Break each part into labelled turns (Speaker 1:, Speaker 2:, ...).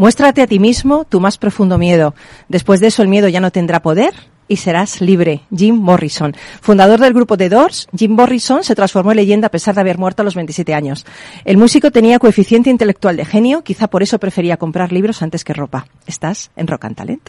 Speaker 1: Muéstrate a ti mismo tu más profundo miedo. Después de eso el miedo ya no tendrá poder y serás libre. Jim Morrison. Fundador del grupo The Doors, Jim Morrison se transformó en leyenda a pesar de haber muerto a los 27 años. El músico tenía coeficiente intelectual de genio, quizá por eso prefería comprar libros antes que ropa. Estás en Rock and Talent.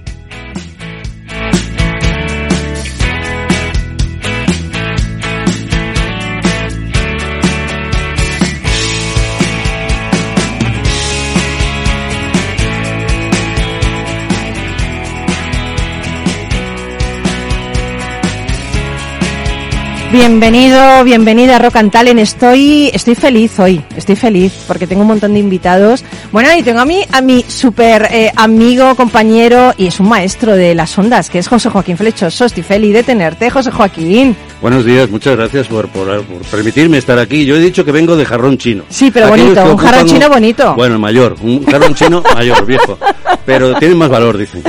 Speaker 1: Bienvenido, bienvenida a Rock and Talent. Estoy, estoy feliz hoy, estoy feliz porque tengo un montón de invitados. Bueno, y tengo a mí, a mi súper eh, amigo, compañero y es un maestro de las ondas, que es José Joaquín Flechoso. Estoy feliz de tenerte, José Joaquín.
Speaker 2: Buenos días, muchas gracias por, por, por permitirme estar aquí. Yo he dicho que vengo de jarrón chino.
Speaker 1: Sí, pero
Speaker 2: Aquí
Speaker 1: bonito, un jarrón chino bonito.
Speaker 2: Bueno, mayor, un jarrón chino mayor, viejo. Pero tiene más valor, dicen.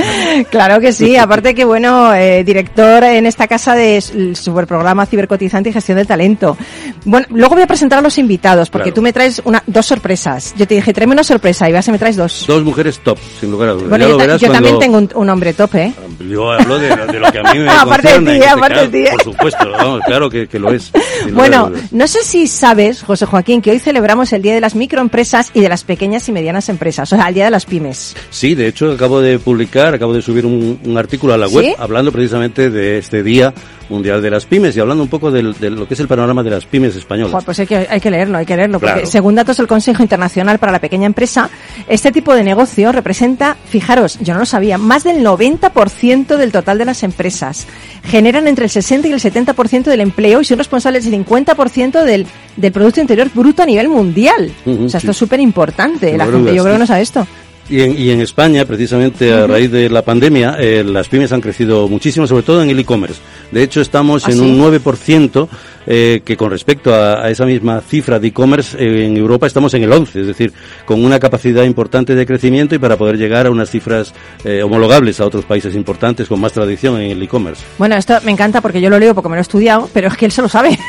Speaker 1: Claro que sí, aparte que bueno, eh, director en esta casa del superprograma Cibercotizante y Gestión del Talento. Bueno, luego voy a presentar a los invitados, porque
Speaker 2: Claro.
Speaker 1: tú me traes una, dos sorpresas. Yo te dije, tráeme una sorpresa y vas y me traes dos.
Speaker 2: Dos mujeres top, sin lugar a dudas.
Speaker 1: Bueno, yo, ta- yo
Speaker 2: cuando-
Speaker 1: también tengo un, un hombre top, ¿eh?
Speaker 2: Yo hablo de, de lo que a mí me
Speaker 1: Aparte de ti, aparte de ti.
Speaker 2: Por supuesto, vamos, claro que, que lo es. a
Speaker 1: Bueno, no sé si sabes, José Joaquín, que hoy celebramos el Día de las Microempresas y de las Pequeñas y Medianas Empresas, o sea, el Día de las Pymes.
Speaker 2: Sí, de hecho acabo de publicar, acabo de subir un, un artículo a la web
Speaker 1: ¿Sí?
Speaker 2: hablando precisamente de este Día Mundial de las Pymes y hablando un poco del- de, lo que es el panorama de las pymes españolas.
Speaker 1: Pues hay que, hay que leerlo, hay que leerlo, porque
Speaker 2: Claro.
Speaker 1: según datos del Consejo Internacional para la Pequeña Empresa, este tipo de negocio representa, fijaros, yo no lo sabía, más del 90% del total de las empresas. Generan entre el 60 y el 70% del empleo y son responsables del 50% del, del Producto Interior Bruto a nivel mundial. O sea,
Speaker 2: sí.
Speaker 1: esto es súper importante. La gente yo creo que no sabe esto.
Speaker 2: Y en, y en España, precisamente a raíz de la pandemia, eh, las pymes han crecido muchísimo, sobre todo en el e-commerce. De hecho, estamos
Speaker 1: ¿Ah,
Speaker 2: en
Speaker 1: sí?
Speaker 2: un 9%, eh, que con respecto a, a esa misma cifra de e-commerce, eh, en Europa estamos en el 11%, es decir, con una capacidad importante de crecimiento y para poder llegar a unas cifras eh, homologables a otros países importantes con más tradición en el e-commerce.
Speaker 1: Bueno, esto me encanta porque yo lo leo porque me lo he estudiado, pero es que él se lo sabe.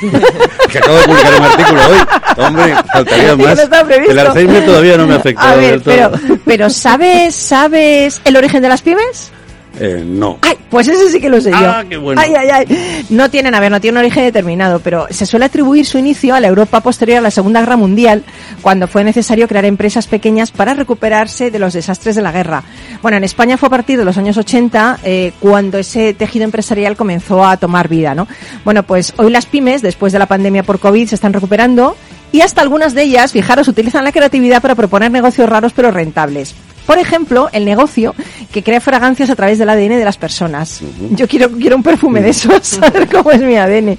Speaker 2: Que acabo de publicar un artículo hoy. Hombre, faltaría
Speaker 1: Sí,
Speaker 2: más.
Speaker 1: no.
Speaker 2: El Alzheimer todavía no me ha afectado
Speaker 1: A ver,
Speaker 2: del todo.
Speaker 1: pero, pero ¿sabes, ¿sabes el origen de las pymes?
Speaker 2: Eh, no.
Speaker 1: Ay, pues ese sí que lo sé yo.
Speaker 2: Ah, qué bueno.
Speaker 1: Ay, ay, ay. No tienen, a ver, no tiene un origen determinado, pero se suele atribuir su inicio a la Europa posterior a la Segunda Guerra Mundial, cuando fue necesario crear empresas pequeñas para recuperarse de los desastres de la guerra. Bueno, en España fue a partir de los años 80 eh, cuando ese tejido empresarial comenzó a tomar vida, ¿no? Bueno, pues hoy las pymes, después de la pandemia por COVID, se están recuperando y hasta algunas de ellas, fijaros, utilizan la creatividad para proponer negocios raros pero rentables. Por ejemplo, el negocio que crea fragancias a través del ADN de las personas. Yo quiero, quiero un perfume de esos, saber cómo es mi ADN.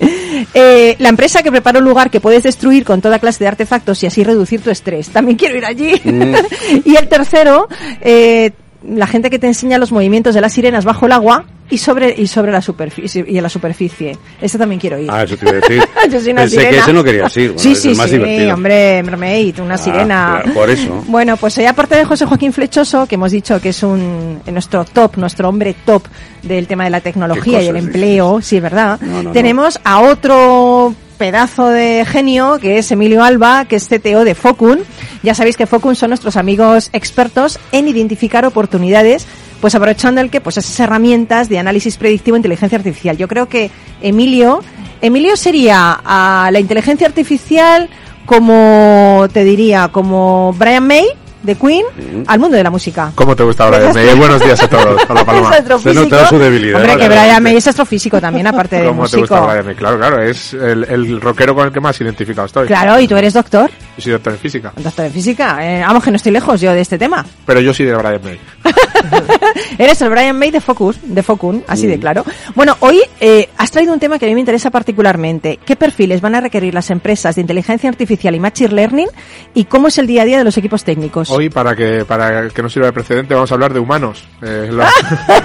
Speaker 1: Eh, la empresa que prepara un lugar que puedes destruir con toda clase de artefactos y así reducir tu estrés. También quiero ir allí. y el tercero, eh, la gente que te enseña los movimientos de las sirenas bajo el agua y sobre y sobre la superficie y en la superficie. Ese también quiero ir.
Speaker 2: Ah, eso te iba a decir.
Speaker 1: Yo soy una
Speaker 2: Pensé
Speaker 1: sirena.
Speaker 2: que ese no querías ir. Bueno,
Speaker 1: sí, sí,
Speaker 2: es más
Speaker 1: sí,
Speaker 2: divertido.
Speaker 1: hombre, mermaid, una
Speaker 2: Ah,
Speaker 1: sirena.
Speaker 2: claro, por eso.
Speaker 1: Bueno, pues hoy aparte de José Joaquín Flechoso, que hemos dicho que es un eh, nuestro top, nuestro hombre top del tema de la tecnología y el empleo, sí, es verdad.
Speaker 2: No, no,
Speaker 1: Tenemos a otro pedazo de genio que es Emilio Alba, que es CTO de Focun. Ya sabéis que Focun son nuestros amigos expertos en identificar oportunidades pues aprovechando el que pues esas herramientas de análisis predictivo e inteligencia artificial. Yo creo que Emilio, Emilio sería a la inteligencia artificial como te diría, como Brian May de Queen al mundo de la música.
Speaker 3: ¿Cómo te gusta?
Speaker 1: Venga,
Speaker 3: May? Buenos días a todos. Hola, Paloma.
Speaker 1: Es.
Speaker 2: Se nota su debilidad.
Speaker 1: Hombre, que Brian. May es astrofísico también, aparte de
Speaker 3: ¿Cómo te
Speaker 1: músico.
Speaker 3: gusta Brian May? Claro, claro, es el, el rockero con el que más identificado estoy.
Speaker 1: Claro, y tú eres doctor,
Speaker 3: Yo soy doctor en física,
Speaker 1: doctor en física. Eh, vamos, que no estoy lejos yo de este tema.
Speaker 3: pero yo soy de Brian May.
Speaker 1: Eres el Brian May de Focus, de Focun, así
Speaker 3: Mm.
Speaker 1: de claro. Bueno, hoy eh, has traído un tema que a mí me interesa particularmente. ¿Qué perfiles van a requerir las empresas de inteligencia artificial y machine learning y cómo es el día a día de los equipos técnicos?
Speaker 3: Hoy, para que para que no sirva de precedente, vamos a hablar de humanos. eh, los,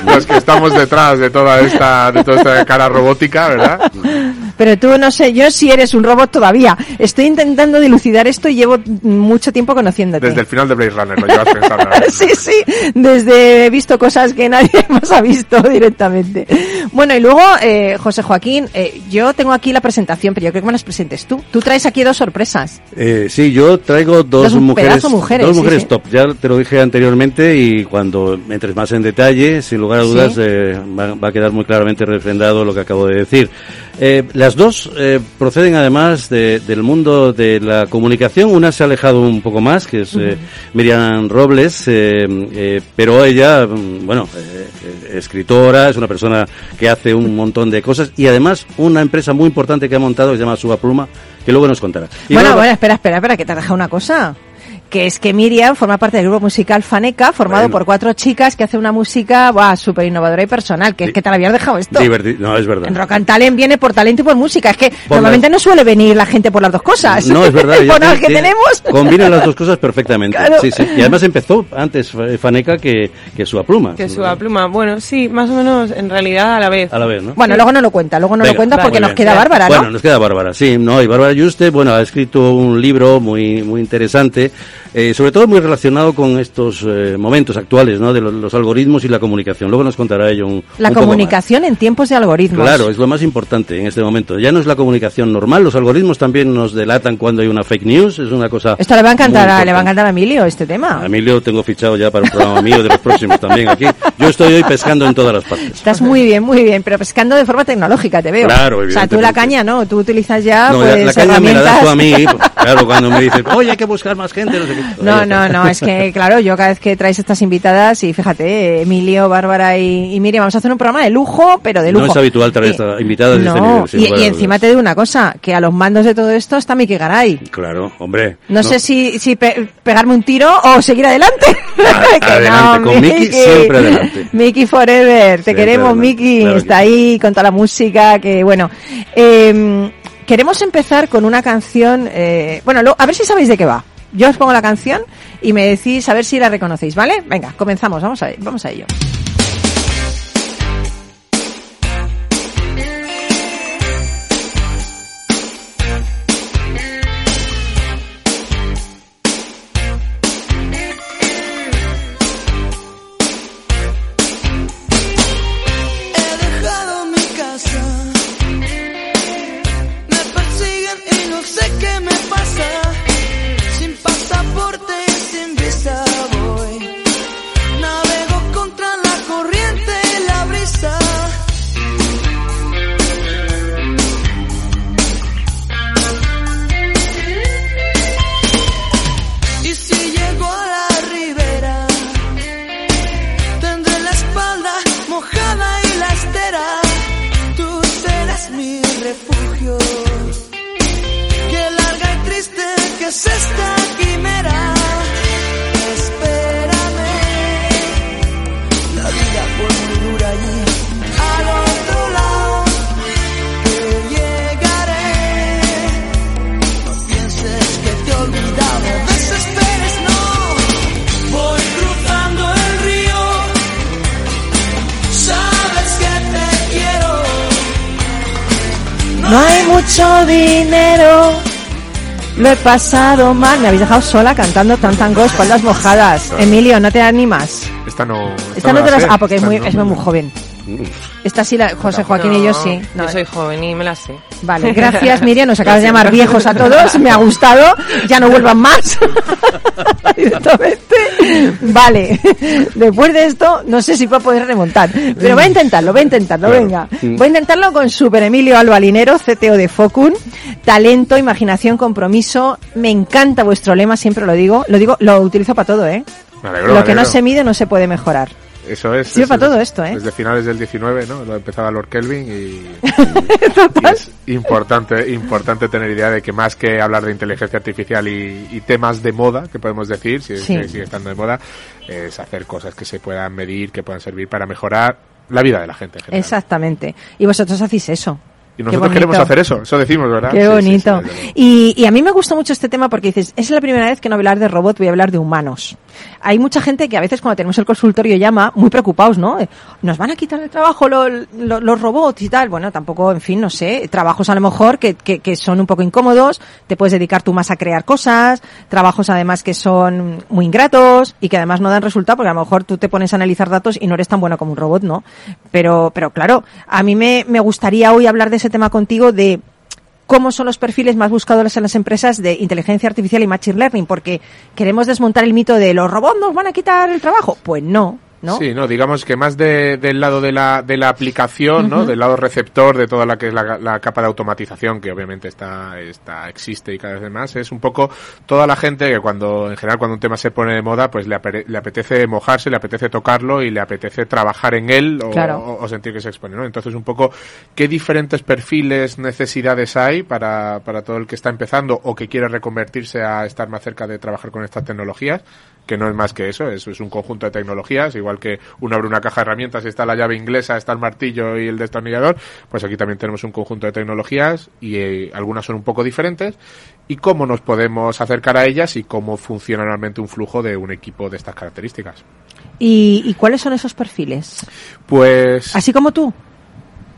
Speaker 3: los que estamos detrás de toda esta de toda esta cara robótica, ¿verdad?
Speaker 1: Pero tú no sé, yo si eres un robot todavía. Estoy intentando dilucidar esto y llevo mucho tiempo conociéndote.
Speaker 3: Desde el final de Blade Runner lo llevas pensando.
Speaker 1: sí, sí, desde he visto cosas que nadie más ha visto directamente. Bueno, y luego, eh, José Joaquín, eh, yo tengo aquí la presentación, pero yo creo que me las presentes tú. Tú traes aquí dos sorpresas.
Speaker 2: Eh, sí, yo traigo dos,
Speaker 1: Dos
Speaker 2: mujeres,
Speaker 1: mujeres,
Speaker 2: dos
Speaker 1: sí,
Speaker 2: mujeres
Speaker 1: sí.
Speaker 2: top. Ya te lo dije anteriormente y cuando entres más en detalle, sin lugar a
Speaker 1: Sí.
Speaker 2: dudas, eh, va, va a quedar muy claramente refrendado lo que acabo de decir. Eh, las dos eh, proceden además de- del mundo de la comunicación. Una se ha alejado un poco más, que es eh, Miriam Robles, eh, eh, pero ella, mm, bueno, eh, escritora, es una persona que hace un montón de cosas y además una empresa muy importante que ha montado que se llama Suba Pluma, que luego nos contará. Y
Speaker 1: bueno,
Speaker 2: luego-
Speaker 1: bueno, espera, espera, espera, que te ha dejado una cosa. Que es que Miriam forma parte del grupo musical Faneca, formado
Speaker 2: Bueno.
Speaker 1: por cuatro chicas que hace una música, súper innovadora y personal. Que es que te la habías dejado esto.
Speaker 2: Diverti- no, es verdad.
Speaker 1: En Rock and Talent viene por talento y por música. Es que
Speaker 2: Por
Speaker 1: normalmente
Speaker 2: las-
Speaker 1: no suele venir la gente por las dos cosas.
Speaker 2: No, es verdad.
Speaker 1: por que
Speaker 2: tiene-
Speaker 1: tenemos.
Speaker 2: Combina las dos cosas perfectamente.
Speaker 1: Claro.
Speaker 2: Sí, sí. Y además empezó antes Fa- Faneca que, que Suba Pluma.
Speaker 4: Que suba pluma. Bueno, sí, más o menos en realidad a la vez.
Speaker 2: A la vez, ¿no?
Speaker 1: Bueno, luego no lo cuenta, luego no
Speaker 2: Venga,
Speaker 1: lo cuentas
Speaker 2: vale,
Speaker 1: porque nos queda Bárbara, ¿no?
Speaker 2: Bueno, nos queda Bárbara, sí, no, y Bárbara Yuste, bueno, ha escrito un libro muy, muy interesante, eh, sobre todo muy relacionado con estos eh, momentos actuales, ¿no? De los, los algoritmos y la comunicación. Luego nos contará ella un
Speaker 1: la
Speaker 2: un poco más.
Speaker 1: comunicación en tiempos de algoritmos.
Speaker 2: Claro, es lo más importante en este momento. Ya no es la comunicación normal, los algoritmos también nos delatan cuando hay una fake news, es una cosa.
Speaker 1: Esto le va a encantar, a, le va a encantar a Emilio este tema.
Speaker 2: A Emilio tengo fichado ya para un programa mío de los próximos también aquí. Yo estoy hoy pescando en todas las partes.
Speaker 1: Estás muy bien, muy bien, pero pescando de forma tecnológica, te veo.
Speaker 2: Claro,
Speaker 1: O sea, tú la caña, ¿no? Tú utilizas ya,
Speaker 2: No,
Speaker 1: pues,
Speaker 2: la, la caña me la das tú a mí. Claro, cuando me dices, oye, hay que buscar más gente, no sé qué.
Speaker 1: No,
Speaker 2: Ahí
Speaker 1: no, no, es que claro, yo cada vez que traes estas invitadas y fíjate, eh, Emilio, Bárbara y, y Miriam, vamos a hacer un programa de lujo, pero de
Speaker 2: No
Speaker 1: lujo.
Speaker 2: es habitual traer
Speaker 1: Y-
Speaker 2: esta- invitadas este
Speaker 1: no,
Speaker 2: sin
Speaker 1: y, encima te digo una cosa, que a los mandos de todo esto está Miki Garay.
Speaker 2: Claro, hombre.
Speaker 1: No, sé si, si pe- pegarme un tiro o seguir adelante.
Speaker 2: A- adelante, con Miki siempre adelante.
Speaker 1: Miki Forever, te
Speaker 2: Siempre
Speaker 1: queremos Miki,
Speaker 2: claro
Speaker 1: está ahí con toda la música, que bueno. Eh, queremos empezar con una canción, eh, bueno, lo- a ver si sabéis de qué va. Yo os pongo la canción y me decís a ver si la reconocéis, ¿vale? Venga, comenzamos, vamos a, vamos a ello.
Speaker 5: No
Speaker 1: hay mucho dinero. Lo he pasado mal. Me habéis dejado sola cantando tan tango, espaldas mojadas. Emilio, ¿no te animas?
Speaker 3: Esta no.
Speaker 1: Esta no te
Speaker 3: la sé,
Speaker 1: Ah, porque es muy,
Speaker 3: no.
Speaker 1: es muy joven. Esta sí, la, José Joaquín y yo sí. No,
Speaker 4: Yo soy joven y me la sé.
Speaker 1: Vale, gracias Miriam, nos acabas de llamar viejos a todos, me ha gustado, ya no vuelvan más. Directamente. Vale, después de esto no sé si va a poder remontar, pero voy a intentarlo, voy a intentarlo,
Speaker 2: Claro.
Speaker 1: venga. Voy a intentarlo con Super Emilio Albalinero, CTO de Focun, talento, imaginación, compromiso, me encanta vuestro lema, siempre lo digo, lo digo, lo utilizo para todo, ¿eh?
Speaker 3: Me alegro,
Speaker 1: Lo
Speaker 3: me
Speaker 1: que no se mide no se puede mejorar.
Speaker 3: Eso es.
Speaker 1: Sirve para
Speaker 3: es.
Speaker 1: todo esto, ¿eh?
Speaker 3: Desde finales del 19, ¿no? Lo empezaba Lord Kelvin y, y es importante, importante tener idea de que más que hablar de inteligencia artificial y, y temas de moda, que podemos decir, si
Speaker 1: Sí.
Speaker 3: si sigue estando de moda, es hacer cosas que se puedan medir, que puedan servir para mejorar la vida de la gente en general.
Speaker 1: Exactamente. Y vosotros hacéis eso.
Speaker 3: Y nosotros queremos hacer eso, eso decimos, ¿verdad?
Speaker 1: Qué
Speaker 3: Sí, sí, sí,
Speaker 1: bonito. y a mí me gusta mucho este tema porque dices, es la primera vez que no voy a hablar de robot, voy a hablar de humanos. Hay mucha gente que a veces cuando tenemos el consultorio llama muy preocupados, ¿no? Eh, Nos van a quitar el trabajo lo- lo- los robots y tal. Bueno, tampoco, en fin, no sé. Trabajos a lo mejor que, que, que son un poco incómodos. Te puedes dedicar tú más a crear cosas. Trabajos además que son muy ingratos y que además no dan resultado porque a lo mejor tú te pones a analizar datos y no eres tan bueno como un robot, ¿no? Pero, pero claro, a mí me, me gustaría hoy hablar de ese tema contigo de cómo son los perfiles más buscados en las empresas de inteligencia artificial y machine learning, porque queremos desmontar el mito de los robots nos van a quitar el trabajo. Pues no, ¿no?
Speaker 3: Sí, no, digamos que más de- del lado de la, de la aplicación, ¿no? Del lado receptor de toda la que es la, la capa de automatización, que obviamente está, está, existe y cada vez más, es un poco toda la gente que cuando, en general, cuando un tema se pone de moda, pues le, apere- le apetece mojarse, le apetece tocarlo y le apetece trabajar en él o,
Speaker 1: Claro.
Speaker 3: o- o sentir que se expone, ¿no? Entonces, un poco, ¿qué diferentes perfiles, necesidades hay para, para todo el que está empezando o que quiere reconvertirse a estar más cerca de trabajar con estas tecnologías? Que no es más que eso, es, es un conjunto de tecnologías, igual que uno abre una caja de herramientas y está la llave inglesa, está el martillo y el destornillador, pues aquí también tenemos un conjunto de tecnologías y eh, algunas son un poco diferentes y cómo nos podemos acercar a ellas y cómo funciona realmente un flujo de un equipo de estas características.
Speaker 1: ¿Y, y cuáles son esos perfiles?
Speaker 3: Pues
Speaker 1: Así como tú,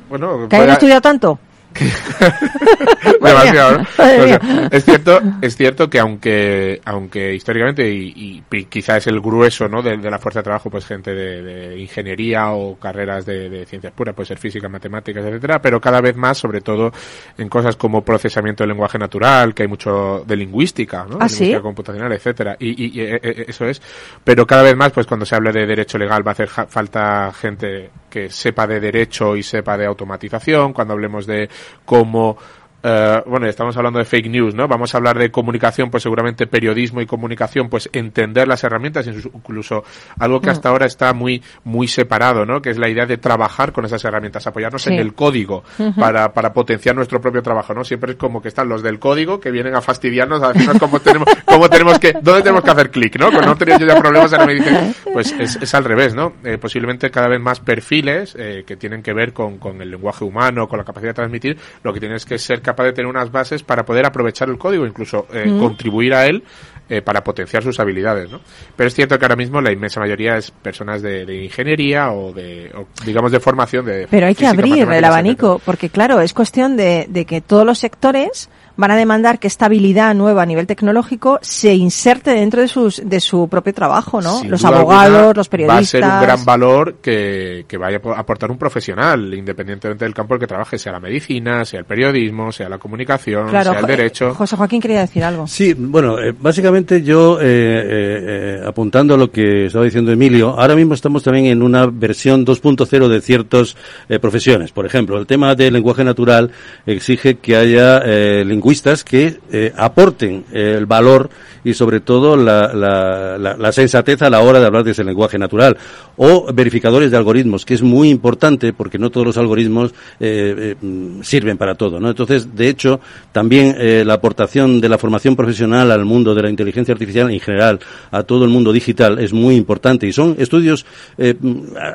Speaker 3: bueno,
Speaker 1: que hayan estudiado tanto.
Speaker 3: demasiado, ¿no?
Speaker 1: Madre
Speaker 3: O sea,
Speaker 1: mía.
Speaker 3: es cierto, es cierto que aunque, aunque históricamente y, y quizá es el grueso, ¿no? De, de la fuerza de trabajo, pues gente de, de ingeniería o carreras de, de ciencias puras, puede ser física, matemáticas, etcétera, pero cada vez más, sobre todo en cosas como procesamiento del lenguaje natural, que hay mucho de lingüística, ¿no?
Speaker 1: ¿Ah,
Speaker 3: lingüística
Speaker 1: sí?
Speaker 3: computacional, etcétera, y, y- y, eh, eh, eso es, pero cada vez más, pues cuando se habla de derecho legal va a hacer ja- falta gente que sepa de derecho y sepa de automatización, cuando hablemos de cómo eh, bueno, estamos hablando de fake news, ¿no? Vamos a hablar de comunicación, pues seguramente periodismo y comunicación, pues entender las herramientas, incluso algo que hasta ahora está muy, muy separado, ¿no? Que es la idea de trabajar con esas herramientas, apoyarnos
Speaker 1: Sí.
Speaker 3: en el código para, para potenciar nuestro propio trabajo, ¿no? Siempre es como que están los del código que vienen a fastidiarnos, a decirnos cómo tenemos, cómo tenemos que, dónde tenemos que hacer clic, ¿no? Cuando no yo ya problemas, ahora me dicen, pues es, es al revés, ¿no? Eh, posiblemente cada vez más perfiles eh, que tienen que ver con, con el lenguaje humano, con la capacidad de transmitir, lo que tienes que ser capaz de tener unas bases para poder aprovechar el código, incluso eh, contribuir a él eh, para potenciar sus habilidades, ¿no? Pero es cierto que ahora mismo la inmensa mayoría es personas de, de ingeniería o de, o, digamos, de formación de
Speaker 1: Pero hay que
Speaker 3: física,
Speaker 1: abrir el abanico, porque claro, es cuestión de, de que todos los sectores van a demandar que esta habilidad nueva a nivel tecnológico se inserte dentro de sus de su propio trabajo, ¿no?
Speaker 3: Sin
Speaker 1: los abogados,
Speaker 3: alguna,
Speaker 1: los periodistas.
Speaker 3: Va a ser un gran valor que, que vaya a aportar un profesional, independientemente del campo en el que trabaje, sea la medicina, sea el periodismo, sea la comunicación,
Speaker 1: Claro,
Speaker 3: sea el derecho.
Speaker 1: José Joaquín quería decir algo.
Speaker 2: Sí, bueno, eh, básicamente yo, eh, eh, eh, apuntando a lo que estaba diciendo Emilio, ahora mismo estamos también en una versión 2.0 de ciertas profesiones. Por ejemplo, el tema del lenguaje natural exige que haya eh, lingüistas que eh, aporten el valor y sobre todo la, sensatez a la hora de hablar de ese lenguaje natural. O verificadores de algoritmos, que es muy importante porque no todos los algoritmos eh, eh, sirven para todo. ¿no? Entonces, de hecho, también la aportación de la formación profesional al mundo de la inteligencia artificial en general, a todo el mundo digital, es muy importante. Y son estudios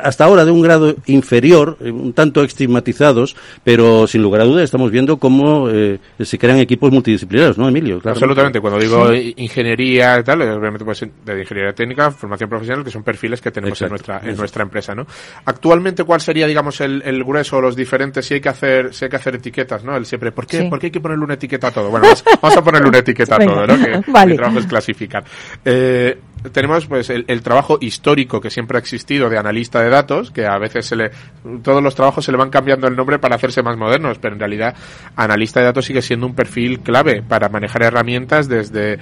Speaker 2: hasta ahora de un grado inferior, un tanto estigmatizados, pero sin lugar a dudas estamos viendo cómo se crean equipos multidisciplinarios, ¿no, Emilio? Claro.
Speaker 3: Absolutamente. Cuando digo sí. ingeniería y tal, obviamente pues de ingeniería técnica, formación profesional, que son perfiles que tenemos Exacto. en nuestra en nuestra empresa, ¿no? Actualmente, ¿cuál sería, digamos, el, el grueso, los diferentes? Si hay que hacer, si hay que hacer etiquetas, ¿no? El siempre, ¿por qué, sí. ¿por qué hay que ponerle una etiqueta a todo? Bueno, vamos, vamos a ponerle una etiqueta a todo, ¿no? Que vale. mi trabajo es clasificar. Eh, tenemos pues el, el, trabajo histórico que siempre ha existido de analista de datos, que a veces se le, todos los trabajos se le van cambiando el nombre para hacerse más modernos, pero en realidad analista de datos sigue siendo un perfil clave para manejar herramientas desde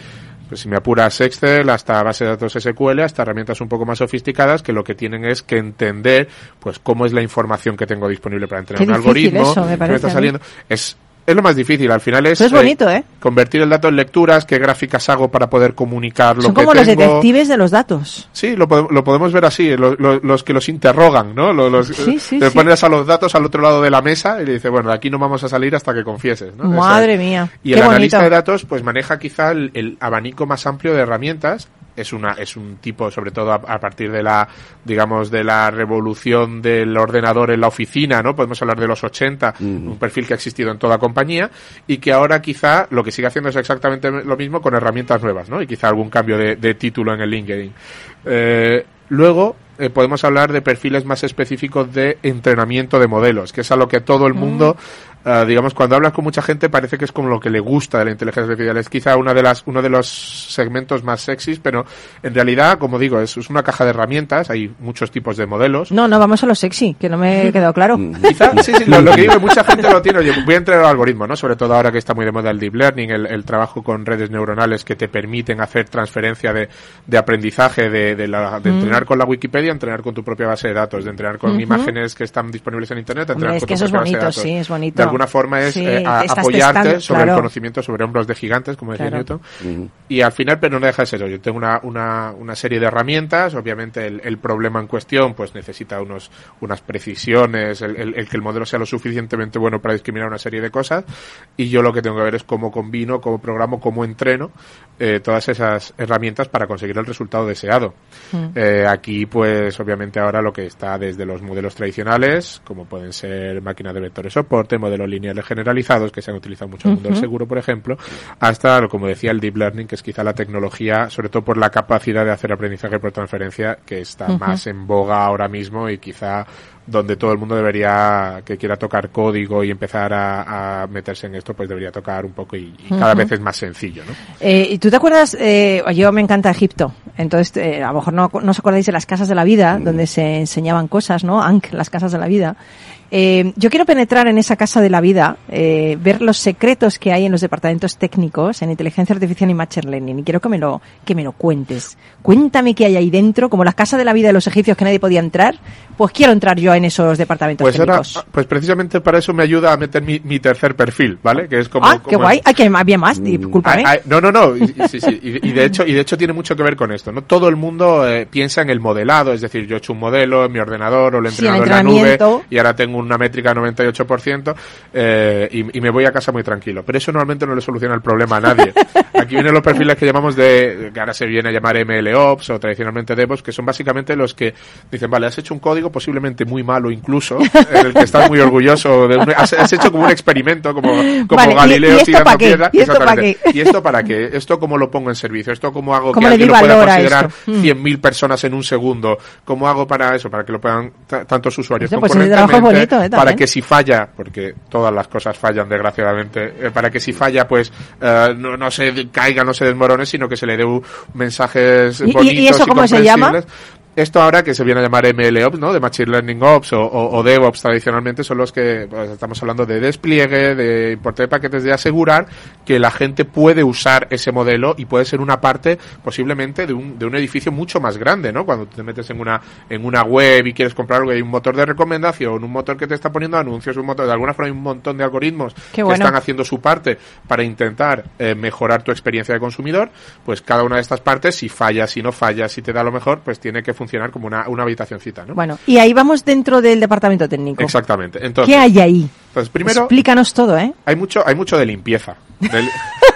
Speaker 3: pues si me apuras Excel hasta base de datos SQL hasta herramientas un poco más sofisticadas que lo que tienen es que entender pues cómo es la información que tengo disponible para entrenar
Speaker 1: Qué
Speaker 3: un algoritmo
Speaker 1: eso, me,
Speaker 3: que me está saliendo. Es es lo más difícil, al final es,
Speaker 1: es bonito, ¿eh?
Speaker 3: convertir el dato en lecturas, qué gráficas hago para poder comunicar lo
Speaker 1: Son
Speaker 3: que
Speaker 1: como
Speaker 3: tengo.
Speaker 1: los detectives de los datos.
Speaker 3: Sí, lo, lo podemos ver así, lo, lo, los que los interrogan, ¿no? Los,
Speaker 1: sí, sí, sí.
Speaker 3: pones a los datos al otro lado de la mesa y le dice, bueno, de aquí no vamos a salir hasta que confieses, ¿no?
Speaker 1: Madre mía.
Speaker 3: Y el analista de datos, pues maneja quizá el, el abanico más amplio de herramientas es una es un tipo sobre todo a, a, partir de la digamos de la revolución del ordenador en la oficina no podemos hablar de los 80
Speaker 2: Mm.
Speaker 3: un perfil que ha existido en toda compañía y que ahora quizá lo que sigue haciendo es exactamente lo mismo con herramientas nuevas no y quizá algún cambio de, de título en el LinkedIn. Eh, luego eh, podemos hablar de perfiles más específicos de entrenamiento de modelos, que es a lo que todo el mundo, eh, digamos, cuando hablas con mucha gente parece que es como lo que le gusta de la inteligencia artificial. Es quizá una de las, uno de los segmentos más sexys, pero en realidad, como digo, es, es una caja de herramientas, hay muchos tipos de modelos.
Speaker 1: No, no, vamos a lo sexy, que no me he quedado claro.
Speaker 3: Quizá, sí, sí, lo, lo que digo, mucha gente lo tiene. Oye, voy a entrenar algoritmo, ¿no? Sobre todo ahora que está muy de moda el deep learning, el, el trabajo con redes neuronales que te permiten hacer transferencia de, de aprendizaje, de, de, la- de entrenar con la Wikipedia, entrenar con tu propia base de datos, de entrenar con imágenes que están disponibles en Internet, entrenar
Speaker 1: Hombre, es
Speaker 3: con
Speaker 1: que
Speaker 3: tu
Speaker 1: eso es
Speaker 3: propia base de
Speaker 1: bonito,
Speaker 3: datos.
Speaker 1: sí, es bonito.
Speaker 3: De alguna forma es
Speaker 1: Sí,
Speaker 3: eh, a- apoyarte
Speaker 1: testando,
Speaker 3: sobre
Speaker 1: claro.
Speaker 3: el conocimiento sobre hombros de gigantes, como decía
Speaker 1: Claro.
Speaker 3: Newton. Y al final, pero no deja de ser eso. Yo tengo una, una, una serie de herramientas. Obviamente, el, el problema en cuestión, pues necesita unos, unas precisiones, el, el- el que el modelo sea lo suficientemente bueno para discriminar una serie de cosas. Y yo lo que tengo que ver es cómo combino, cómo programo, cómo entreno eh, todas esas herramientas para conseguir el resultado deseado. Eh, aquí, pues, obviamente ahora lo que está desde los modelos tradicionales, como pueden ser máquinas de vectores soporte, modelos lineales generalizados, que se han utilizado mucho en el mundo del seguro, por ejemplo, hasta, como decía, el deep learning, que es quizá la tecnología, sobre todo por la capacidad de hacer aprendizaje por transferencia, que está más en boga ahora mismo y quizá donde todo el mundo debería, que quiera tocar código y empezar a, a meterse en esto, pues debería tocar un poco y, y cada vez es más sencillo, ¿no?
Speaker 1: Eh, ¿Y tú te acuerdas? Eh, yo me encanta Egipto. Entonces, eh, a lo mejor no, no os acordáis de las casas de la vida, donde se enseñaban cosas, ¿no? Ankh, las casas de la vida. Eh, yo quiero penetrar en esa casa de la vida, eh, ver los secretos que hay en los departamentos técnicos, en inteligencia artificial y machine learning. Y quiero que me lo, que me lo cuentes. Cuéntame qué hay ahí dentro, como la casa de la vida de los egipcios que nadie podía entrar. Pues quiero entrar yo en esos departamentos
Speaker 3: Pues
Speaker 1: técnicos.
Speaker 3: pues precisamente para eso me ayuda a meter mi, mi tercer perfil, ¿vale? Que es como,
Speaker 1: ah, qué guay. Ay, que había más, discúlpame.
Speaker 3: Ah, ah, no, no, no. Y, sí, sí. Y, y de hecho, y de hecho tiene mucho que ver con esto. No todo el mundo eh, piensa en el modelado, es decir, yo he hecho un modelo en mi ordenador o lo he
Speaker 1: Sí, el
Speaker 3: entrenado en la nube y ahora tengo una métrica 98% eh, y, y me voy a casa muy tranquilo. Pero eso normalmente no le soluciona el problema a nadie. Aquí vienen los perfiles que llamamos de, que ahora se viene a llamar MLOps o tradicionalmente DevOps, que son básicamente los que dicen, vale, has hecho un código posiblemente muy malo incluso, en el que estás muy orgulloso, de un- has, has hecho como un experimento, como, como
Speaker 1: Vale, ¿y-
Speaker 3: Galileo tirando piedra.
Speaker 1: ¿Y esto pa'
Speaker 3: Exactamente.
Speaker 1: qué?
Speaker 3: ¿Y esto para qué? ¿Esto cómo lo pongo en servicio? ¿Esto cómo hago
Speaker 1: ¿Cómo
Speaker 3: que alguien lo pueda considerar
Speaker 1: esto? Mm.
Speaker 3: 100.000 personas en un segundo? ¿Cómo hago para eso? Para que lo puedan ta- tantos usuarios
Speaker 1: pues bonito, ¿eh?
Speaker 3: para que si falla, porque todas las cosas fallan desgraciadamente, eh, para que si falla pues eh, no, no se caiga, no se desmorone, sino que se le dé mensajes
Speaker 1: ¿Y- y- y
Speaker 3: bonitos
Speaker 1: eso cómo se llama?
Speaker 3: Esto ahora que se viene a llamar MLOps, ¿no? De Machine Learning Ops o, o- o DevOps tradicionalmente son los que pues, estamos hablando de despliegue, de importe de paquetes, de asegurar que la gente puede usar ese modelo y puede ser una parte posiblemente de un, de un edificio mucho más grande, ¿no? Cuando te metes en una, en una web y quieres comprar algo y hay un motor de recomendación, un motor que te está poniendo anuncios, un motor, de alguna forma hay un montón de algoritmos
Speaker 1: Qué
Speaker 3: que
Speaker 1: bueno.
Speaker 3: están haciendo su parte para intentar eh, mejorar tu experiencia de consumidor, pues cada una de estas partes, si falla, si no falla, si te da lo mejor, pues tiene que funcionar como una, una habitacioncita, ¿no?
Speaker 1: Bueno, y ahí vamos dentro del departamento técnico.
Speaker 3: Exactamente. Entonces,
Speaker 1: ¿Qué hay ahí?
Speaker 3: Pues primero,
Speaker 1: Explícanos todo, ¿eh?
Speaker 3: hay mucho, hay mucho de limpieza.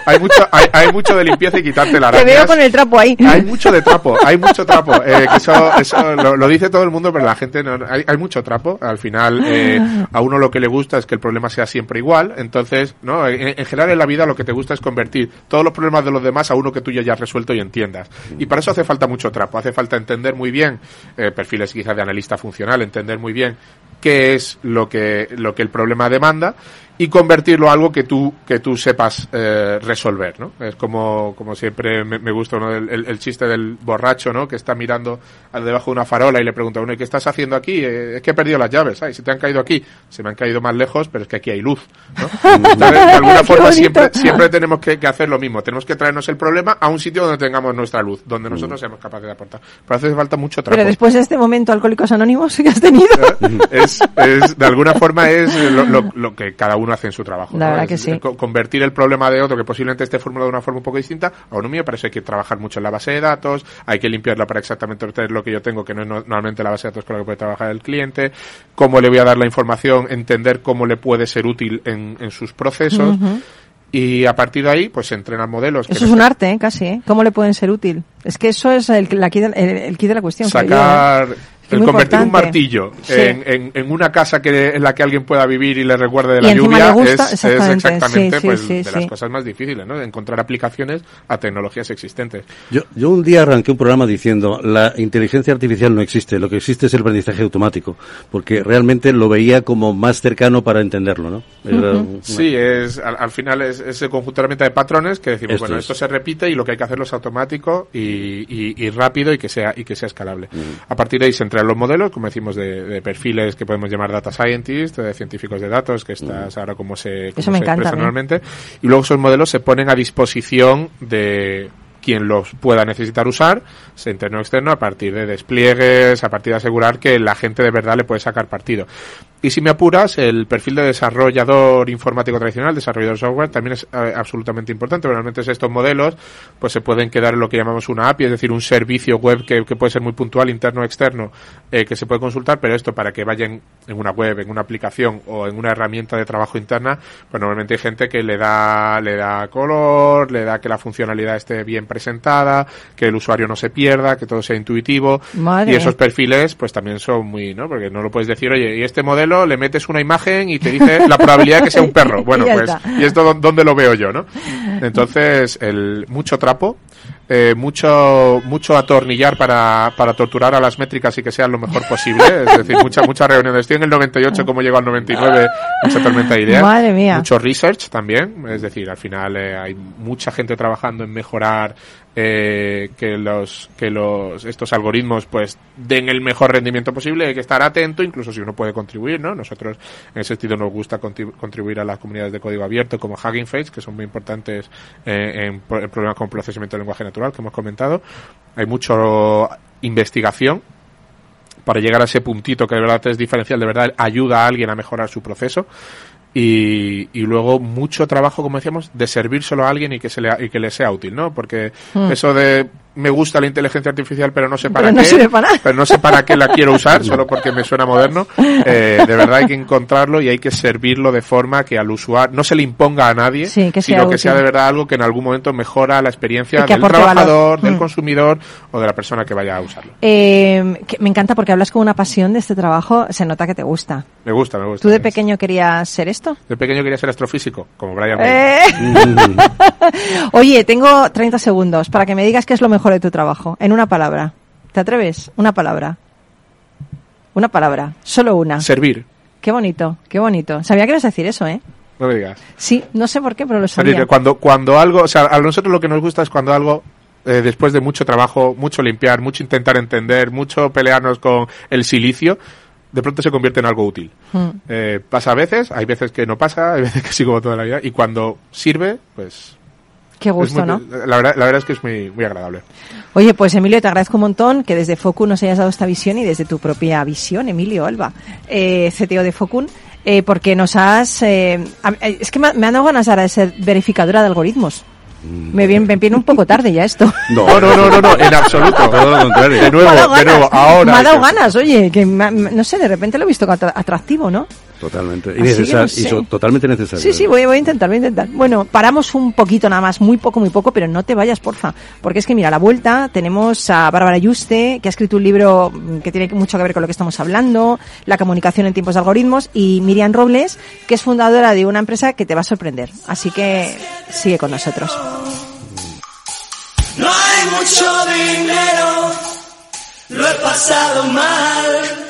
Speaker 3: Hay mucho, hay, hay mucho de limpieza y quitarte la
Speaker 1: Te veo con el trapo ahí.
Speaker 3: Hay mucho de trapo, hay mucho trapo. Eh, que eso eso lo, lo dice todo el mundo, pero la gente no. Hay, hay mucho trapo. Al final, eh, a uno lo que le gusta es que el problema sea siempre igual. Entonces, no, en, en general en la vida lo que te gusta es convertir todos los problemas de los demás a uno que tú ya hayas resuelto y entiendas. Y para eso hace falta mucho trapo. Hace falta entender muy bien eh, perfiles quizás de analista funcional, entender muy bien qué es lo que lo que el problema demanda y convertirlo a algo que tú que tú sepas eh, resolver no es como como siempre me, me gusta ¿no? el, el- el chiste del borracho no que está mirando al debajo de una farola y le pregunta uno ¿y qué estás haciendo aquí? Eh, es que he perdido las llaves. Ay se te han caído aquí se me han caído más lejos pero es que aquí hay luz ¿no? Entonces, de alguna forma siempre siempre tenemos que, que hacer lo mismo. Tenemos que traernos el problema a un sitio donde tengamos nuestra luz donde nosotros seamos capaces de aportar. Pero hace falta mucho trabajo.
Speaker 1: Pero después de este momento Alcohólicos Anónimos que has tenido.
Speaker 3: es, es- de alguna forma es lo, lo- lo que cada uno hace en su trabajo.
Speaker 1: La
Speaker 3: ¿no?
Speaker 1: verdad
Speaker 3: Es
Speaker 1: que sí.
Speaker 3: co- Convertir el problema de otro que posiblemente esté formulado de una forma un poco distinta a uno mío, para eso hay que trabajar mucho en la base de datos, hay que limpiarla para exactamente obtener lo que yo tengo, que no es no- normalmente la base de datos con la que puede trabajar el cliente, cómo le voy a dar la información, entender cómo le puede ser útil en, en sus procesos. y a partir de ahí pues se entrenan modelos.
Speaker 1: Eso es un arte, ¿eh? casi, ¿eh? ¿Cómo le pueden ser útil? Es que eso es el, la el, el key de la cuestión. yo, ¿eh? Es
Speaker 3: el convertir un martillo
Speaker 1: Sí.
Speaker 3: en, en- en una casa que en la que alguien pueda vivir y le recuerde de la lluvia
Speaker 1: gusta,
Speaker 3: es, es
Speaker 1: exactamente,
Speaker 3: exactamente
Speaker 1: sí, sí,
Speaker 3: pues,
Speaker 1: sí,
Speaker 3: de las cosas más difíciles, ¿no? Encontrar aplicaciones a tecnologías existentes.
Speaker 2: Yo, yo un día arranqué un programa diciendo la inteligencia artificial no existe, lo que existe es el aprendizaje automático, porque realmente lo veía como más cercano para entenderlo, ¿no? Era una-
Speaker 3: Sí, es al, al final es ese conjunto de de patrones que decimos,
Speaker 2: Esto
Speaker 3: bueno,
Speaker 2: es.
Speaker 3: esto se repite y lo que hay que hacerlo es automático y, y- y rápido y que sea y que sea escalable. A partir de ahí se los modelos, como decimos, de, de perfiles que podemos llamar data scientists, de científicos de datos, que estás ahora como se, como
Speaker 1: Eso me
Speaker 3: se
Speaker 1: encanta
Speaker 3: normalmente, y luego esos modelos se ponen a disposición de quien los pueda necesitar usar, sea interno o externo, a partir de despliegues, a partir de asegurar que la gente de verdad le puede sacar partido. Y si me apuras, el perfil de desarrollador informático tradicional, desarrollador de software, también es eh, absolutamente importante. Realmente estos modelos pues se pueden quedar en lo que llamamos una API, es decir, un servicio web que, que puede ser muy puntual, interno o externo, eh, que se puede consultar, pero esto para que vayan en una web, en una aplicación o en una herramienta de trabajo interna, pues normalmente hay gente que le da, le da color, le da que la funcionalidad esté bien presentada, que el usuario no se pierda, que todo sea intuitivo.
Speaker 1: Madre.
Speaker 3: Y esos perfiles pues también son muy, ¿no? Porque no lo puedes decir, oye, y este modelo le metes una imagen y te dice la probabilidad de que sea un perro. Bueno,
Speaker 1: Y
Speaker 3: pues, y esto dónde lo veo yo, ¿no? Entonces, el mucho trapo, eh, mucho mucho atornillar para, para torturar a las métricas y que sean lo mejor posible, es decir, mucha mucha reuniones. Estoy en el 98 como llego al 99, mucha tormenta de ideas.
Speaker 1: Madre mía.
Speaker 3: Mucho research también, es decir, al final eh, hay mucha gente trabajando en mejorar eh, que los que los estos algoritmos pues den el mejor rendimiento posible, hay que estar atento, incluso si uno puede contribuir, ¿no? Nosotros en ese sentido nos gusta contribu- contribuir a las comunidades de código abierto como Hugging Face, que son muy importantes eh, en, pro- en problemas con procesamiento del lenguaje natural que hemos comentado. Hay mucho investigación para llegar a ese puntito que de verdad es diferencial, de verdad ayuda a alguien a mejorar su proceso. Y, y luego mucho trabajo, como decíamos, de servírselo a alguien y que se le, y que le sea útil, ¿no? Porque eso de me gusta la inteligencia artificial, pero no sé para.
Speaker 1: Pero no
Speaker 3: qué,
Speaker 1: sirve para
Speaker 3: pero no sé para qué la quiero usar, solo porque me suena moderno. Eh, de verdad hay que encontrarlo y hay que servirlo de forma que al usuario no se le imponga a nadie,
Speaker 1: Sí, que sea
Speaker 3: sino que
Speaker 1: útil.
Speaker 3: sea de verdad algo que en algún momento mejora la experiencia
Speaker 1: que
Speaker 3: del
Speaker 1: aporte valor.
Speaker 3: trabajador, del
Speaker 1: Mm.
Speaker 3: consumidor o de la persona que vaya a usarlo.
Speaker 1: Eh, que me encanta porque hablas con una pasión de este trabajo, se nota que te gusta.
Speaker 3: Me gusta, me gusta.
Speaker 1: ¿Tú de pequeño querías ser esto?
Speaker 3: De pequeño quería ser astrofísico, como Brian.
Speaker 1: Eh. Oye, tengo 30 segundos para que me digas qué es lo mejor de tu trabajo. En una palabra. ¿Te atreves? Una palabra. Una palabra. Solo una.
Speaker 3: Servir.
Speaker 1: Qué bonito, qué bonito. Sabía que ibas a decir eso, ¿eh?
Speaker 3: No me digas.
Speaker 1: Sí, no sé por qué, pero lo sabía.
Speaker 3: cuando, cuando algo, o sea, a nosotros lo que nos gusta es cuando algo, eh, después de mucho trabajo, mucho limpiar, mucho intentar entender, mucho pelearnos con el silicio, de pronto se convierte en algo útil.
Speaker 1: Mm.
Speaker 3: Eh, pasa a veces, hay veces que no pasa, hay veces que sí como toda la vida, y cuando sirve, pues...
Speaker 1: Qué gusto,
Speaker 3: muy-
Speaker 1: ¿no?
Speaker 3: La verdad, la verdad es que es muy, muy agradable.
Speaker 1: Oye, pues Emilio, te agradezco un montón que desde Focun nos hayas dado esta visión y desde tu propia visión, Emilio Alba, eh, CTO de Focun, eh, porque nos has... eh, eh, es que me, me han dado ganas ahora de ser verificadora de algoritmos. Me viene, me viene un poco tarde ya esto.
Speaker 2: No,
Speaker 3: No, no, no, no, en absoluto.
Speaker 2: Todo lo contrario.
Speaker 3: De nuevo,
Speaker 1: me ha dado
Speaker 3: de nuevo, ahora.
Speaker 1: Me ha dado ganas, oye, que me no sé, de repente lo he visto atra- atractivo, ¿no?
Speaker 2: Totalmente. Y, necesar-
Speaker 1: no
Speaker 2: y
Speaker 1: sé.
Speaker 2: so- totalmente necesario.
Speaker 1: Sí, sí, voy, voy a intentar, voy a intentar. Bueno, paramos un poquito nada más, muy poco, muy poco, pero no te vayas, porfa. Porque es que, mira, a la vuelta tenemos a Bárbara Yuste, que ha escrito un libro que tiene mucho que ver con lo que estamos hablando, la comunicación en tiempos de algoritmos, y Miriam Robles, que es fundadora de una empresa que te va a sorprender. Así que sigue con nosotros.
Speaker 5: No hay mucho dinero, lo he pasado mal.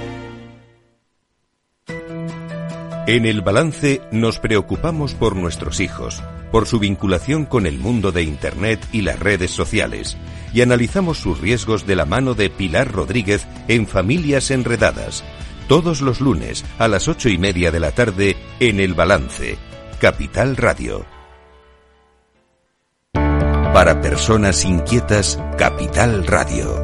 Speaker 6: En el balance nos preocupamos por nuestros hijos, por su vinculación con el mundo de Internet y las redes sociales, y analizamos sus riesgos de la mano de Pilar Rodríguez en Familias Enredadas. Todos los lunes a las ocho y media de la tarde en El Balance, Capital Radio. Para personas inquietas, Capital Radio.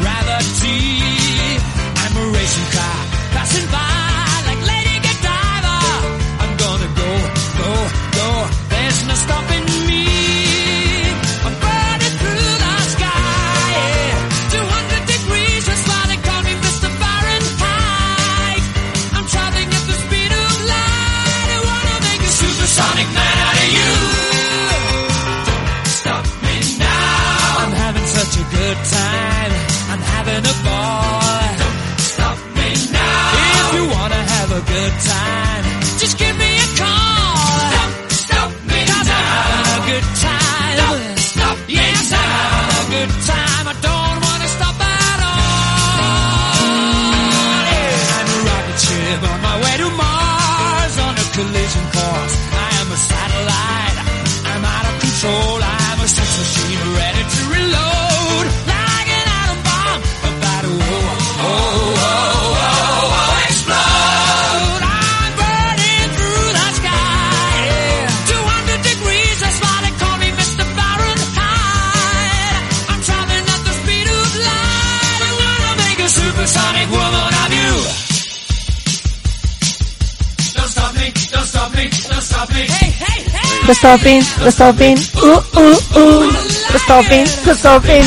Speaker 5: Stopping, the
Speaker 1: stopping, uh, uh, uh. The stopping, the stopping.